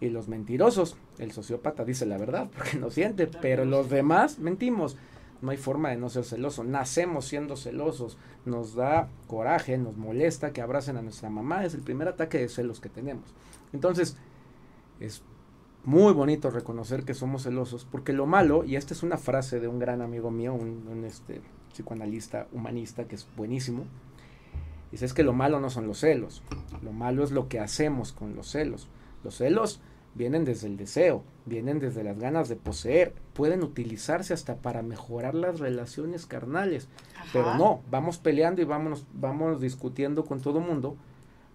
y los mentirosos. El sociópata dice la verdad porque no siente, pero los demás mentimos. No hay forma de no ser celoso. Nacemos siendo celosos. Nos da coraje, nos molesta que abracen a nuestra mamá. Es el primer ataque de celos que tenemos. Entonces, es muy bonito reconocer que somos celosos, porque lo malo, y esta es una frase de un gran amigo mío, un, este, psicoanalista humanista que es buenísimo, dice es que lo malo no son los celos, lo malo es lo que hacemos con los celos. Los celos vienen desde el deseo, vienen desde las ganas de poseer, pueden utilizarse hasta para mejorar las relaciones carnales, pero no, vamos peleando y vamos, vamos discutiendo con todo mundo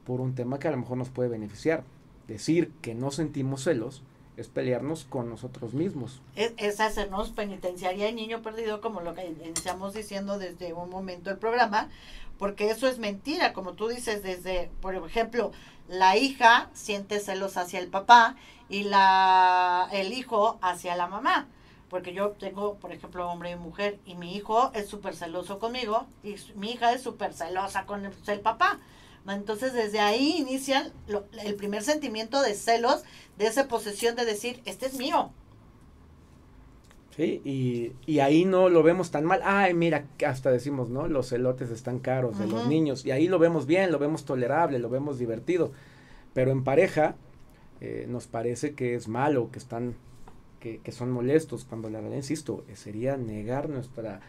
por un tema que a lo mejor nos puede beneficiar. Decir que no sentimos celos es pelearnos con nosotros mismos. Es, hacernos penitenciaria y niño perdido, como lo que iniciamos diciendo desde un momento del programa, porque eso es mentira, como tú dices, desde, por ejemplo, la hija siente celos hacia el papá y la el hijo hacia la mamá. Porque yo tengo, por ejemplo, hombre y mujer, y mi hijo es súper celoso conmigo, y mi hija es súper celosa con el papá. Entonces desde ahí inician el primer sentimiento de celos, de esa posesión de decir, este es mío. Sí, y, y, ahí no lo vemos tan mal. Ay, mira, hasta decimos, ¿no? Los celotes están caros de los niños. Y ahí lo vemos bien, lo vemos tolerable, lo vemos divertido. Pero en pareja eh, nos parece que es malo, que están, que, que son molestos. Cuando la verdad, insisto, sería negar nuestra,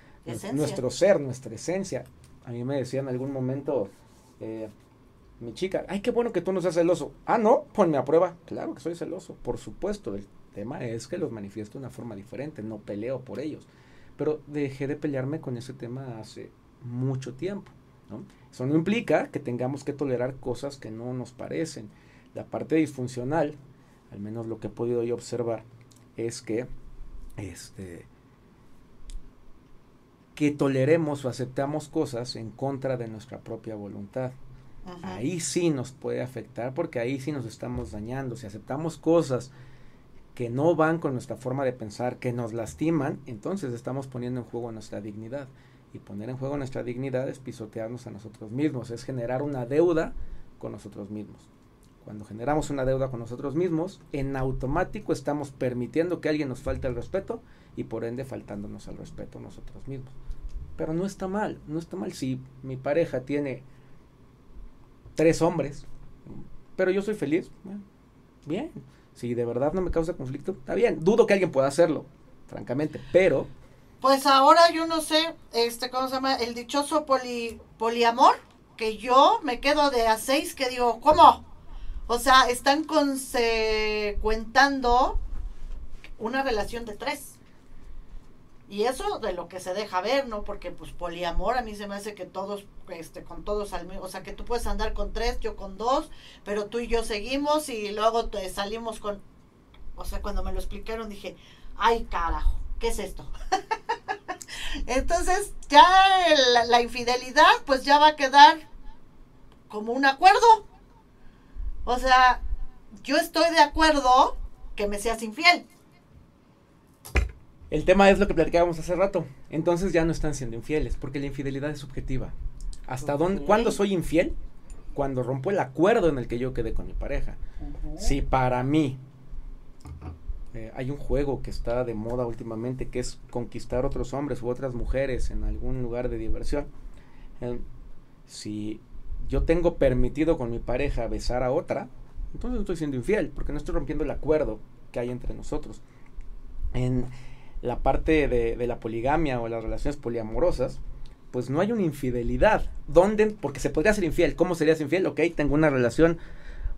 nuestro ser, nuestra esencia. A mí me decía en algún momento, eh, mi chica, ay, qué bueno que tú no seas celoso. Ah, no, ponme a prueba. Claro que soy celoso, por supuesto. El tema es que los manifiesto de una forma diferente, no peleo por ellos. Pero dejé de pelearme con ese tema hace mucho tiempo. ¿no? Eso no implica que tengamos que tolerar cosas que no nos parecen. La parte disfuncional, al menos lo que he podido yo observar, es que este que toleremos o aceptamos cosas en contra de nuestra propia voluntad. Ahí sí nos puede afectar porque ahí sí nos estamos dañando. Si aceptamos cosas que no van con nuestra forma de pensar, que nos lastiman, entonces estamos poniendo en juego nuestra dignidad. Y poner en juego nuestra dignidad es pisotearnos a nosotros mismos, es generar una deuda con nosotros mismos. Cuando generamos una deuda con nosotros mismos, en automático estamos permitiendo que alguien nos falte el respeto y por ende faltándonos al respeto nosotros mismos. Pero no está mal, no está mal si mi pareja tiene tres hombres, pero yo soy feliz. bien, si de verdad no me causa conflicto, está bien. Dudo que alguien pueda hacerlo, francamente, pero... Pues ahora yo no sé, este, ¿cómo se llama? El dichoso poli, poliamor, que yo me quedo de a seis, que digo, ¿cómo? O sea, están consecuentando una relación de tres. Y eso de lo que se deja ver, ¿no? Porque pues poliamor a mí se me hace que todos, este, con todos al mismo, o sea, que tú puedes andar con tres, yo con dos, pero tú y yo seguimos y luego te salimos con, o sea, cuando me lo explicaron dije, ay carajo, ¿qué es esto? Entonces ya la infidelidad pues ya va a quedar como un acuerdo. O sea, yo estoy de acuerdo que me seas infiel el tema es lo que platicábamos hace rato. Entonces ya no están siendo infieles, porque la infidelidad es subjetiva. ¿Hasta dónde? ¿Cuándo soy infiel? Cuando rompo el acuerdo en el que yo quedé con mi pareja. Si para mí eh, hay un juego que está de moda últimamente que es conquistar otros hombres u otras mujeres en algún lugar de diversión. Eh, si yo tengo permitido con mi pareja besar a otra, entonces no estoy siendo infiel, porque no estoy rompiendo el acuerdo que hay entre nosotros. En la parte de, la poligamia o las relaciones poliamorosas, pues no hay una infidelidad. ¿Dónde? Porque se podría ser infiel. ¿Cómo serías infiel? Ok, tengo una relación,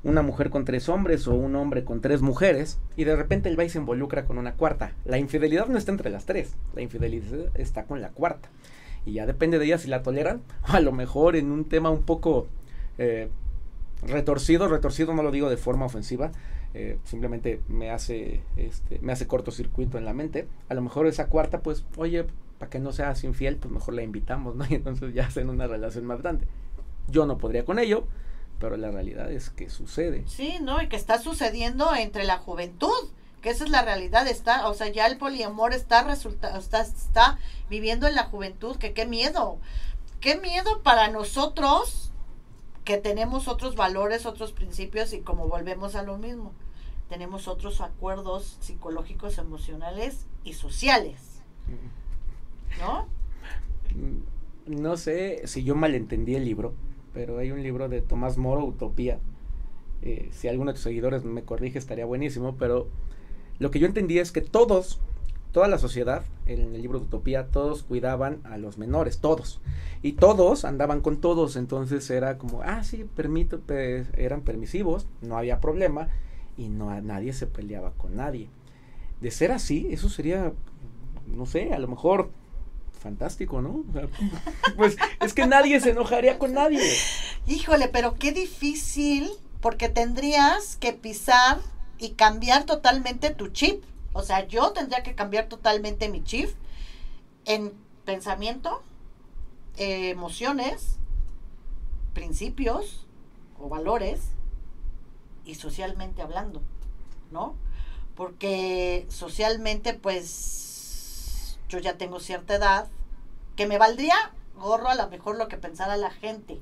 una mujer con tres hombres o un hombre con tres mujeres, y de repente el va y se involucra con una cuarta. La infidelidad no está entre las tres, la infidelidad está con la cuarta. Y ya depende de ella si la toleran, a lo mejor en un tema un poco eh, retorcido, retorcido no lo digo de forma ofensiva, eh, simplemente me hace, este, me hace cortocircuito en la mente. A lo mejor esa cuarta, pues, oye, para que no seas infiel, pues mejor la invitamos, ¿no? Y entonces ya hacen una relación más grande. Yo no podría con ello, pero la realidad es que sucede. Sí, ¿no? Y que está sucediendo entre la juventud, que esa es la realidad, está, o sea, ya el poliamor está resulta, está, está viviendo en la juventud, que qué miedo, qué miedo para nosotros que tenemos otros valores, otros principios y como volvemos a lo mismo, tenemos otros acuerdos psicológicos, emocionales y sociales. ¿No? Mm, no sé si yo malentendí el libro, pero hay un libro de Tomás Moro, Utopía. Eh, si alguno de tus seguidores me corrige, estaría buenísimo, pero lo que yo entendí es que todos, toda la sociedad, en el libro de Utopía, todos cuidaban a los menores, todos. Y todos andaban con todos, entonces era como, ah, sí, permito, eran permisivos, no había problema, y no nadie se peleaba con nadie. De ser así, eso sería, no sé, a lo mejor fantástico, ¿no? pues es que nadie se enojaría con nadie. Híjole, pero qué difícil, porque tendrías que pisar y cambiar totalmente tu chip. O sea, yo tendría que cambiar totalmente mi chip en pensamiento, emociones, principios o valores y socialmente hablando, ¿no? Porque socialmente, pues, yo ya tengo cierta edad, que me valdría gorro a lo mejor lo que pensara la gente.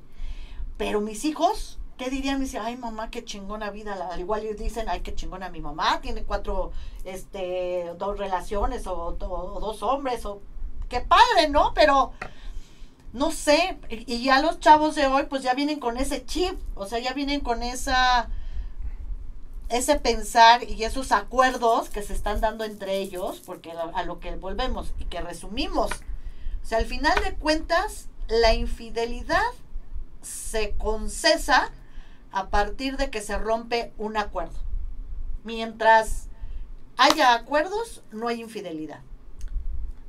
Pero mis hijos, ¿qué dirían? Me ay mamá, qué chingona vida. Al igual ellos dicen, ay, qué chingona mi mamá, tiene cuatro, este, dos relaciones o, dos hombres, o qué padre, ¿no? Pero no sé, y ya los chavos de hoy pues ya vienen con ese chip, o sea, ya vienen con esa ese pensar y esos acuerdos que se están dando entre ellos, porque a lo que volvemos y que resumimos o sea, al final de cuentas, la infidelidad se concesa a partir de que se rompe un acuerdo. Mientras haya acuerdos, no hay infidelidad.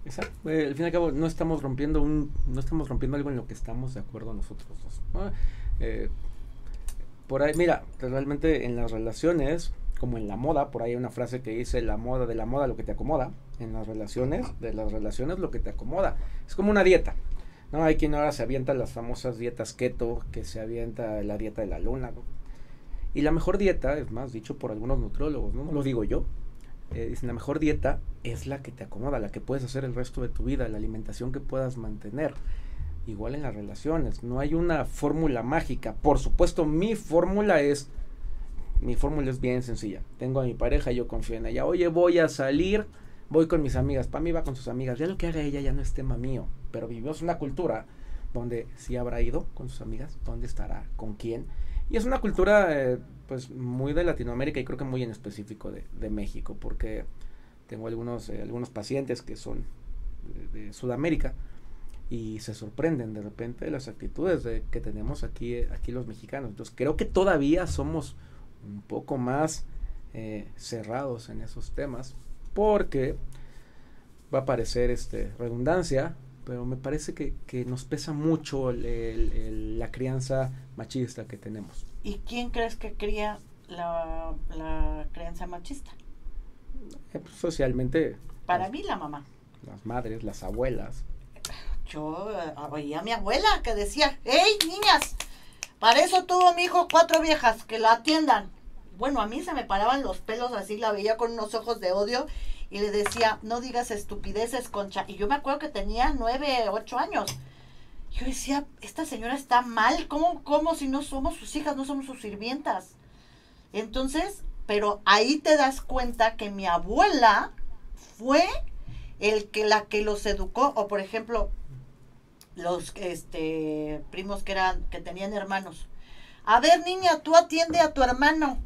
Exacto. al fin y al cabo, no estamos rompiendo un, no estamos rompiendo algo en lo que estamos de acuerdo nosotros dos. Eh, por ahí, mira, realmente en las relaciones, como en la moda, por ahí hay una frase que dice la moda de la moda lo que te acomoda en las relaciones, de las relaciones lo que te acomoda. Es como una dieta. No, hay quien ahora se avienta las famosas dietas keto, que se avienta la dieta de la luna. Y la mejor dieta, es más, dicho por algunos nutriólogos, no, lo digo yo, eh, dicen la mejor dieta es la que te acomoda, la que puedes hacer el resto de tu vida, la alimentación que puedas mantener. Igual en las relaciones, no hay una fórmula mágica. Por supuesto, mi fórmula es, mi fórmula es bien sencilla. Tengo a mi pareja, yo confío en ella. Oye, voy a salir voy con mis amigas, para mí va con sus amigas, ya lo que haga ella ya no es tema mío, pero vivimos una cultura donde si habrá ido con sus amigas, dónde estará, con quién, y es una cultura eh, pues muy de Latinoamérica y creo que muy en específico de, México, porque tengo algunos, eh, algunos pacientes que son de, Sudamérica y se sorprenden de repente de las actitudes de, que tenemos aquí, aquí los mexicanos. Entonces creo que todavía somos un poco más eh, cerrados en esos temas porque va a parecer este, redundancia, pero me parece que, nos pesa mucho la crianza machista que tenemos. ¿Y quién crees que cría la, crianza machista? Eh, pues, socialmente. Para mí la mamá. Las madres, las abuelas. Yo eh, oía a mi abuela que decía, hey niñas, para eso tuvo mi hijo cuatro viejas, que la atiendan bueno, a mí se me paraban los pelos así, la veía con unos ojos de odio y le decía, no digas estupideces, concha. Y yo me acuerdo que tenía nueve, ocho años. Yo decía, esta señora está mal, ¿cómo, cómo si no somos sus hijas, no somos sus sirvientas? Entonces, pero ahí te das cuenta que mi abuela fue el que la que los educó o por ejemplo los este primos que eran que tenían hermanos. A ver, niña, tú atiende a tu hermano.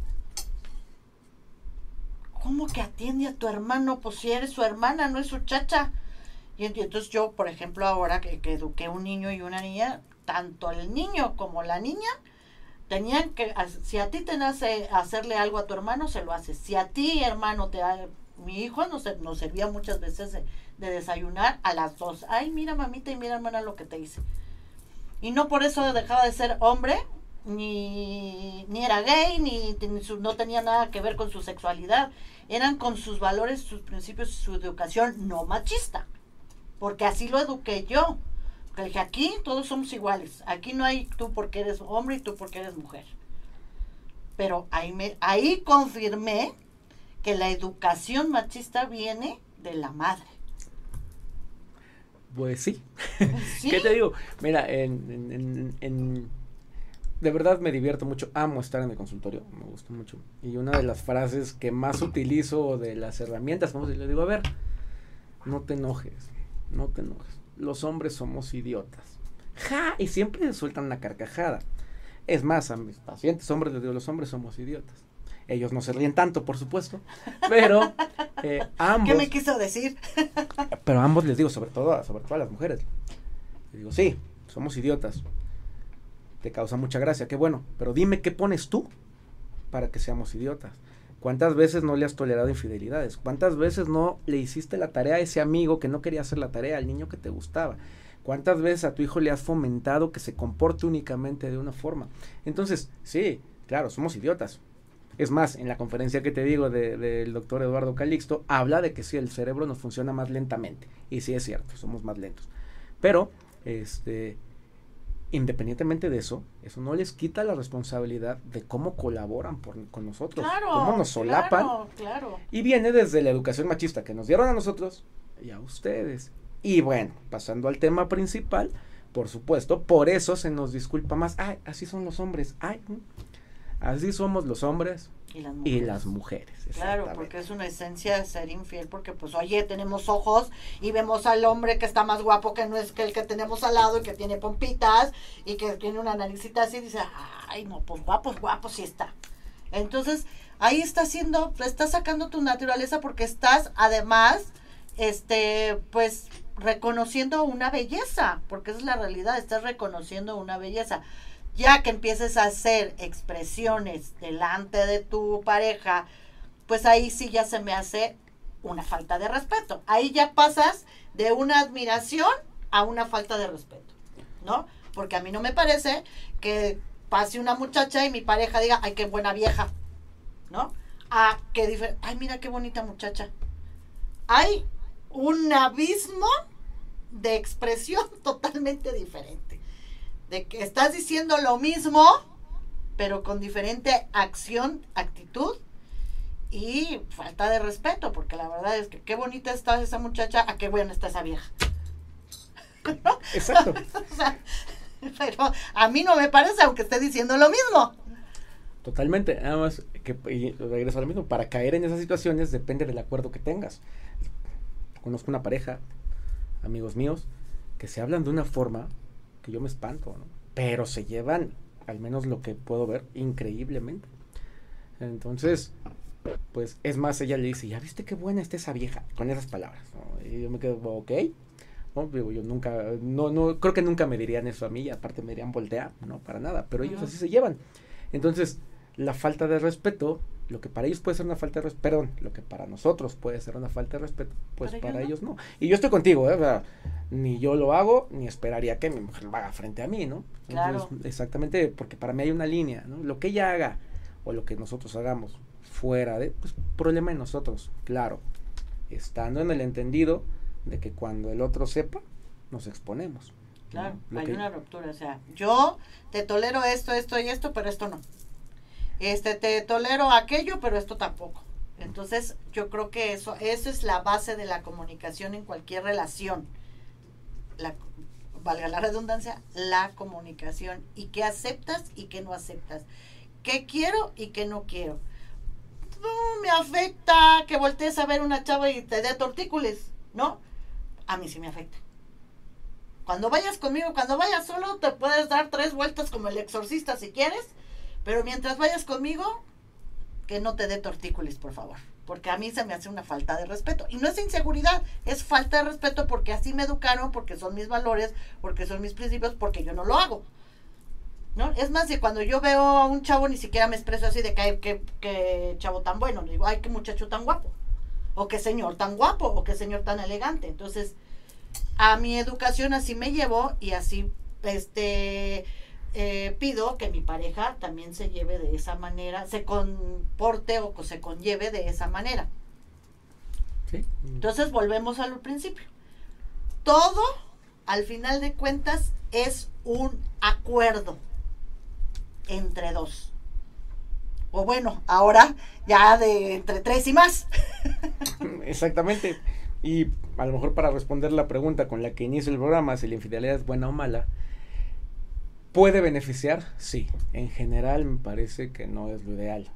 ¿Cómo que atiende a tu hermano? Pues si eres su hermana, no es su chacha. Y entonces yo, por ejemplo, ahora que, que eduqué un niño y una niña, tanto el niño como la niña tenían que, si a ti te nace hacerle algo a tu hermano, se lo haces. Si a ti, hermano, te mi hijo nos, nos servía muchas veces de, desayunar a las dos. Ay, mira mamita y mira hermana lo que te hice. Y no por eso dejaba de ser hombre, ni, era gay, ni, no tenía nada que ver con su sexualidad. Eran con sus valores, sus principios, su educación no machista. Porque así lo eduqué yo. Que dije, aquí todos somos iguales. Aquí no hay tú porque eres hombre y tú porque eres mujer. Pero ahí, me, ahí confirmé que la educación machista viene de la madre. Pues sí. ¿Qué te digo? Mira, en, en, de verdad me divierto mucho. Amo estar en el consultorio. Me gusta mucho. Y una de las frases que más utilizo de las herramientas, vamos, le digo, a ver, no te enojes. No te enojes. Los hombres somos idiotas. ¡Ja! Y siempre sueltan una carcajada. Es más, a mis pacientes hombres les digo, los hombres somos idiotas. Ellos no se ríen tanto, por supuesto, pero eh, ambos... ¿Qué me quiso decir? pero ambos les digo, sobre todo, sobre todo a las mujeres. Les digo, sí, somos idiotas. Te causa mucha gracia, qué bueno, pero dime qué pones tú para que seamos idiotas. ¿Cuántas veces no le has tolerado infidelidades? ¿Cuántas veces no le hiciste la tarea a ese amigo que no quería hacer la tarea, al niño que te gustaba? ¿Cuántas veces a tu hijo le has fomentado que se comporte únicamente de una forma? Entonces, sí, claro, somos idiotas. Es más, en la conferencia que te digo del doctor Eduardo Calixto, habla de que sí, el cerebro nos funciona más lentamente. Y sí es cierto, somos más lentos. Pero, este, independientemente de eso, eso no les quita la responsabilidad de cómo colaboran con nosotros, cómo nos solapan. Claro, Y viene desde la educación machista que nos dieron a nosotros y a ustedes. Y bueno, pasando al tema principal, por supuesto, por eso se nos disculpa más. Ay, así son los hombres. Ay, Así somos los hombres y las mujeres. claro, porque es una esencia de ser infiel, porque pues oye, tenemos ojos y vemos al hombre que está más guapo que no es que el que tenemos al lado y que tiene pompitas y que tiene una naricita así y dice, ay no, pues guapo, guapo sí está. Entonces, ahí está haciendo, estás sacando tu naturaleza porque estás además, este, pues reconociendo una belleza, porque esa es la realidad, estás reconociendo una belleza ya que empieces a hacer expresiones delante de tu pareja, pues ahí sí ya se me hace una falta de respeto. Ahí ya pasas de una admiración a una falta de respeto, ¿no? Porque a mí no me parece que pase una muchacha y mi pareja diga, ay, qué buena vieja, ¿no? A que ay, mira qué bonita muchacha. Hay un abismo de expresión totalmente diferente de que estás diciendo lo mismo, pero con diferente acción, actitud y falta de respeto, porque la verdad es que qué bonita está esa muchacha, a qué buena está esa vieja. Exacto. pero a mí no me parece, aunque esté diciendo lo mismo. Totalmente, nada más que regreso a lo mismo, para caer en esas situaciones depende del acuerdo que tengas. Conozco una pareja, amigos míos, que se hablan de una forma que yo me espanto, ¿no? Pero se llevan, al menos lo que puedo ver, increíblemente. Entonces, pues es más, ella le dice, ya viste qué buena está esa vieja, con esas palabras. Y yo me quedo, ok. No, digo, yo nunca, no, no, creo que nunca me dirían eso a mí, y aparte me dirían voltea, no, para nada, pero ellos así se llevan. Entonces, la falta de respeto lo que para ellos puede ser una falta de respeto, perdón, lo que para nosotros puede ser una falta de respeto, pues para, ellos, no. Y yo estoy contigo, ¿eh? o sea, ni yo lo hago, ni esperaría que mi mujer lo haga frente a mí, ¿no? Claro. exactamente, porque para mí hay una línea, ¿no? Lo que ella haga o lo que nosotros hagamos fuera de, pues, problema de nosotros, claro, estando en el entendido de que cuando el otro sepa, nos exponemos. Claro, hay una ruptura, o sea, yo te tolero esto, esto y esto, pero esto no este te tolero aquello, pero esto tampoco. Entonces, yo creo que eso, eso es la base de la comunicación en cualquier relación. La, valga la redundancia, la comunicación. Y qué aceptas y qué no aceptas. ¿Qué quiero y qué no quiero? me afecta que voltees a ver una chava y te dé tortícolis, ¿no? A mí sí me afecta. Cuando vayas conmigo, cuando vayas solo, te puedes dar tres vueltas como el exorcista si quieres, pero mientras vayas conmigo, que no te dé tortícolis, por favor. Porque a mí se me hace una falta de respeto. Y no es inseguridad, es falta de respeto porque así me educaron, porque son mis valores, porque son mis principios, porque yo no lo hago. ¿No? Es más, de cuando yo veo a un chavo ni siquiera me expreso así de que, que, chavo tan bueno. Digo, ay, qué muchacho tan guapo. O qué señor tan guapo, o qué señor tan elegante. Entonces, a mi educación así me llevo y así, este, eh, pido que mi pareja también se lleve de esa manera, se comporte o se conlleve de esa manera. Entonces volvemos al principio. Todo, al final de cuentas, es un acuerdo entre dos. O bueno, ahora ya de entre tres y más. Exactamente. Y a lo mejor para responder la pregunta con la que inicia el programa, si la infidelidad es buena o mala, ¿Puede beneficiar? Sí. En general me parece que no es lo ideal.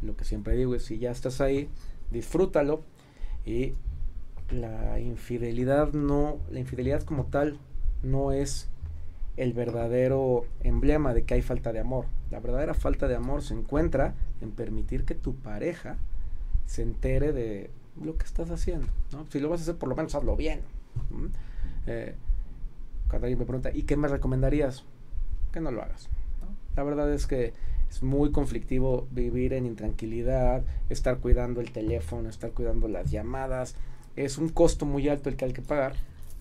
Lo que siempre digo es, si ya estás ahí, disfrútalo. Y la infidelidad no, la infidelidad como tal no es el verdadero emblema de que hay falta de amor. La verdadera falta de amor se encuentra en permitir que tu pareja se entere de lo que estás haciendo. Si lo vas a hacer, por lo menos hazlo bien. Eh, cuando alguien me pregunta, ¿y qué me recomendarías? No lo hagas. La verdad es que es muy conflictivo vivir en intranquilidad, estar cuidando el teléfono, estar cuidando las llamadas. Es un costo muy alto el que hay que pagar.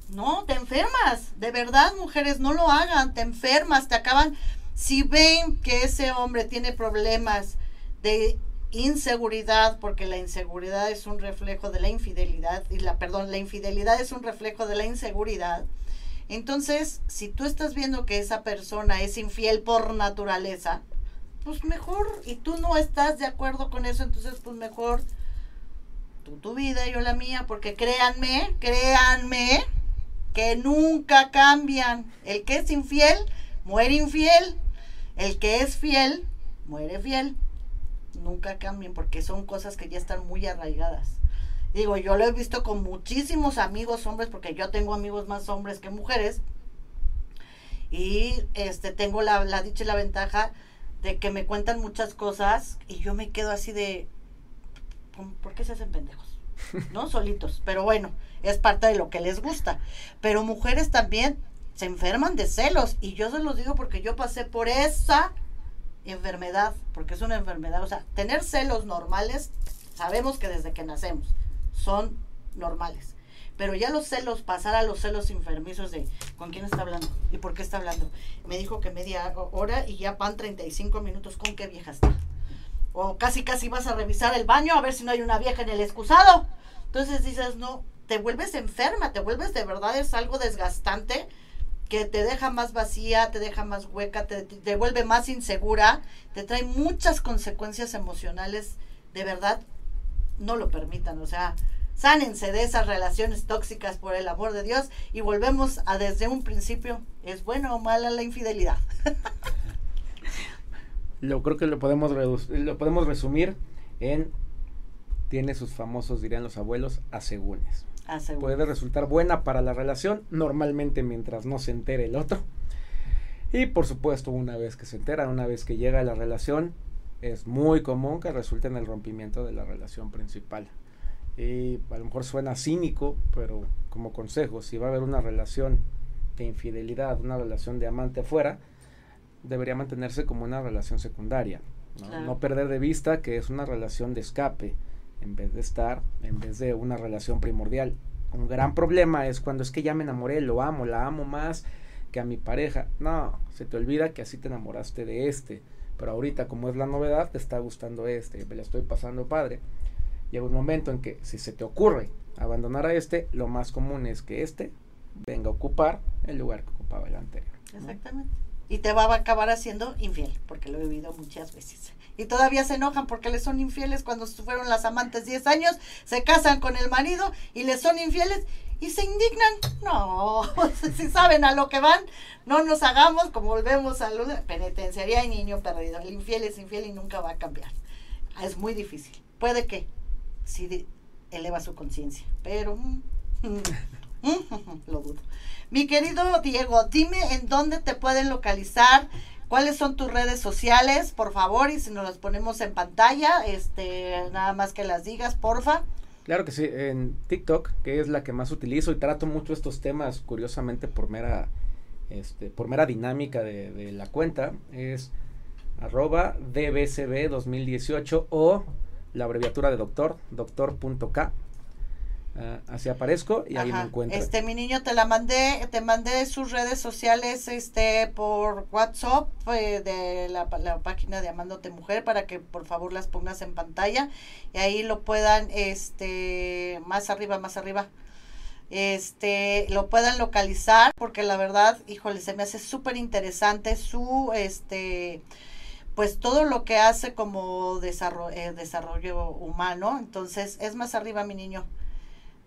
No, te enfermas. De verdad, mujeres, no lo hagan. Te enfermas, te acaban. Si ven que ese hombre tiene problemas de inseguridad, porque la inseguridad es un reflejo de la infidelidad, y la, perdón, la infidelidad es un reflejo de la inseguridad entonces, si tú estás viendo que esa persona es infiel por naturaleza, pues mejor, y tú no estás de acuerdo con eso, entonces pues mejor tú tu vida, yo la mía, porque créanme, créanme, que nunca cambian. El que es infiel, muere infiel. El que es fiel, muere fiel. Nunca cambien porque son cosas que ya están muy arraigadas. Digo, yo lo he visto con muchísimos amigos hombres, porque yo tengo amigos más hombres que mujeres. Y este tengo la, la dicha y la ventaja de que me cuentan muchas cosas y yo me quedo así de, ¿por qué se hacen pendejos? ¿No? Solitos. Pero bueno, es parte de lo que les gusta. Pero mujeres también se enferman de celos. Y yo se los digo porque yo pasé por esa enfermedad, porque es una enfermedad. O sea, tener celos normales, sabemos que desde que nacemos son normales. Pero ya los celos, pasar a los celos enfermizos de con quién está hablando y por qué está hablando. Me dijo que media hora y ya van 35 minutos. ¿Con qué vieja está? O casi, casi vas a revisar el baño a ver si no hay una vieja en el excusado. Entonces dices, no, te vuelves enferma, te vuelves de verdad, es algo desgastante que te deja más vacía, te deja más hueca, te, te vuelve más insegura, te trae muchas consecuencias emocionales. De verdad, no lo permitan, o sea, sánense de esas relaciones tóxicas por el amor de Dios y volvemos a desde un principio, ¿es buena o mala la infidelidad? lo creo que lo podemos, lo podemos resumir en, tiene sus famosos, dirían los abuelos, asegúnes. Puede resultar buena para la relación, normalmente mientras no se entere el otro. Y por supuesto, una vez que se entera, una vez que llega a la relación, es muy común que resulte en el rompimiento de la relación principal. Y a lo mejor suena cínico, pero como consejo, si va a haber una relación de infidelidad, una relación de amante afuera, debería mantenerse como una relación secundaria. ¿no? perder de vista que es una relación de escape, en vez de estar, en vez de una relación primordial. Un gran problema es cuando es que ya me enamoré, lo amo, la amo más que a mi pareja. No, se te olvida que así te enamoraste de este pero ahorita como es la novedad, te está gustando este, me la estoy pasando padre. Llega un momento en que si se te ocurre abandonar a este, lo más común es que este venga a ocupar el lugar que ocupaba el anterior. Exactamente. Y te va a acabar haciendo infiel, porque lo he vivido muchas veces. Y todavía se enojan porque les son infieles cuando fueron las amantes 10 años, se casan con el marido y les son infieles y se indignan. No, si saben a lo que van, no nos hagamos como volvemos a la penitenciaría y niño perdido. El infiel es infiel y nunca va a cambiar. Es muy difícil. puede que sí eleva su conciencia, pero mm, mm, lo dudo. Mi querido Diego, dime en dónde te pueden localizar, cuáles son tus redes sociales, por favor, y si nos las ponemos en pantalla, este, nada más que las digas, porfa. Claro que sí, en TikTok, que es la que más utilizo y trato mucho estos temas, curiosamente por mera, este, por mera dinámica de, la cuenta, es arroba dbcb 2018 o la abreviatura de doctor, doctor.k. Uh, así aparezco y ahí me encuentro. Este, mi niño, te la mandé, te mandé sus redes sociales, este, por WhatsApp eh, de la, la, página de Amándote Mujer para que por favor las pongas en pantalla y ahí lo puedan, este, más arriba, más arriba, este, lo puedan localizar porque la verdad, híjole, se me hace súper interesante su, este, pues todo lo que hace como desarrollo, eh, desarrollo humano. Entonces, es más arriba, mi niño.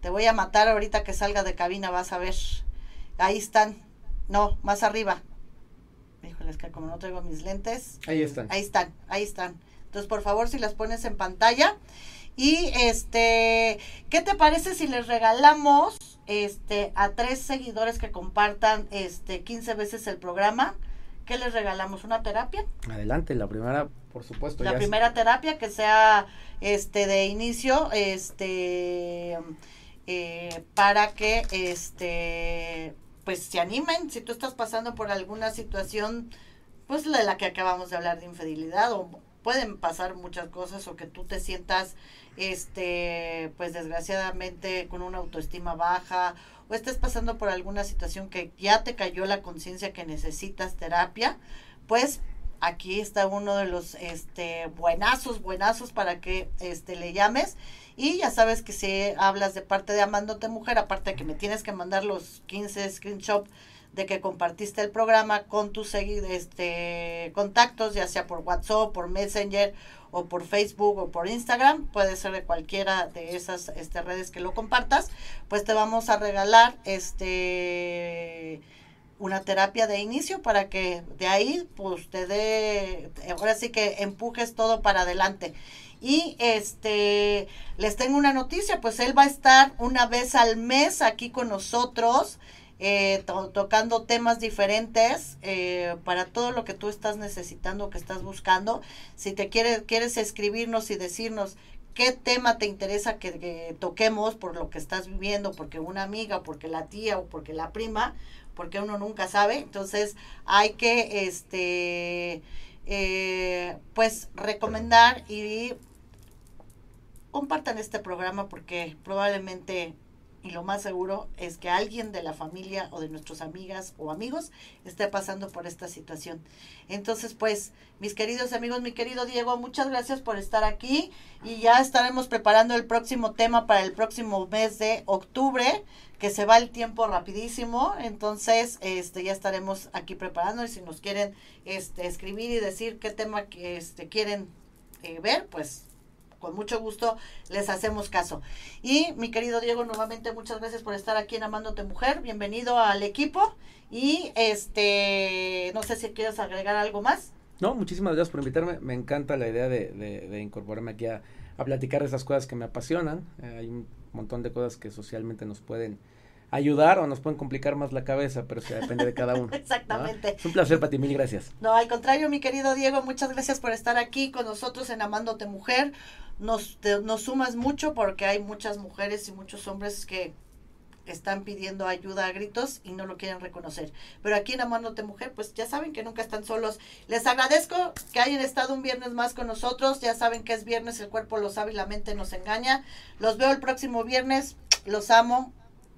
Te voy a matar ahorita que salga de cabina, vas a ver. Ahí están. No, más arriba. Híjole, es que como no traigo mis lentes. Ahí están. Ahí están, ahí están. Entonces, por favor, si las pones en pantalla. Y este, ¿qué te parece si les regalamos este a tres seguidores que compartan este 15 veces el programa? ¿Qué les regalamos? ¿Una terapia? Adelante, la primera, por supuesto. La primera terapia que sea este de inicio, este eh, para que este pues se animen. Si tú estás pasando por alguna situación pues de la que acabamos de hablar de infidelidad o pueden pasar muchas cosas o que tú te sientas este pues desgraciadamente con una autoestima baja o estés pasando por alguna situación que ya te cayó la conciencia que necesitas terapia, pues aquí está uno de los este buenazos, buenazos para que este le llames y ya sabes que si hablas de parte de Amándote Mujer, aparte que me tienes que mandar los 15 screenshots de que compartiste el programa con tus este, contactos, ya sea por WhatsApp, por Messenger o por Facebook o por Instagram, puede ser de cualquiera de esas este, redes que lo compartas, pues te vamos a regalar este una terapia de inicio para que de ahí pues te dé, ahora sí que empujes todo para adelante. Y este les tengo una noticia, pues él va a estar una vez al mes aquí con nosotros eh, tocando temas diferentes eh, para todo lo que tú estás necesitando, que estás buscando. Si te quieres, quieres escribirnos y decirnos qué tema te interesa que, toquemos por lo que estás viviendo, porque una amiga, porque la tía o porque la prima, porque uno nunca sabe. Entonces hay que, este, eh, pues recomendar y compartan este programa porque probablemente y lo más seguro es que alguien de la familia o de nuestras amigas o amigos esté pasando por esta situación. Entonces, pues, mis queridos amigos, mi querido Diego, muchas gracias por estar aquí y ya estaremos preparando el próximo tema para el próximo mes de octubre, que se va el tiempo rapidísimo, entonces este ya estaremos aquí preparando y si nos quieren este escribir y decir qué tema que este quieren eh, ver, pues con mucho gusto les hacemos caso. Y mi querido Diego, nuevamente muchas gracias por estar aquí en Amándote Mujer. Bienvenido al equipo. Y este, no sé si quieres agregar algo más. No, muchísimas gracias por invitarme. Me encanta la idea de, de, incorporarme aquí a, a, platicar de esas cosas que me apasionan. Eh, hay un montón de cosas que socialmente nos pueden ayudar o nos pueden complicar más la cabeza, pero eso depende de cada uno. Exactamente. Es un placer, Pati, mil gracias. No, al contrario, mi querido Diego, muchas gracias por estar aquí con nosotros en Amándote Mujer. Nos, nos sumas mucho porque hay muchas mujeres y muchos hombres que están pidiendo ayuda a gritos y no lo quieren reconocer. Pero aquí en Amándote Mujer, pues ya saben que nunca están solos. Les agradezco que hayan estado un viernes más con nosotros. Ya saben que es viernes, el cuerpo lo sabe y la mente nos engaña. Los veo el próximo viernes. Los amo.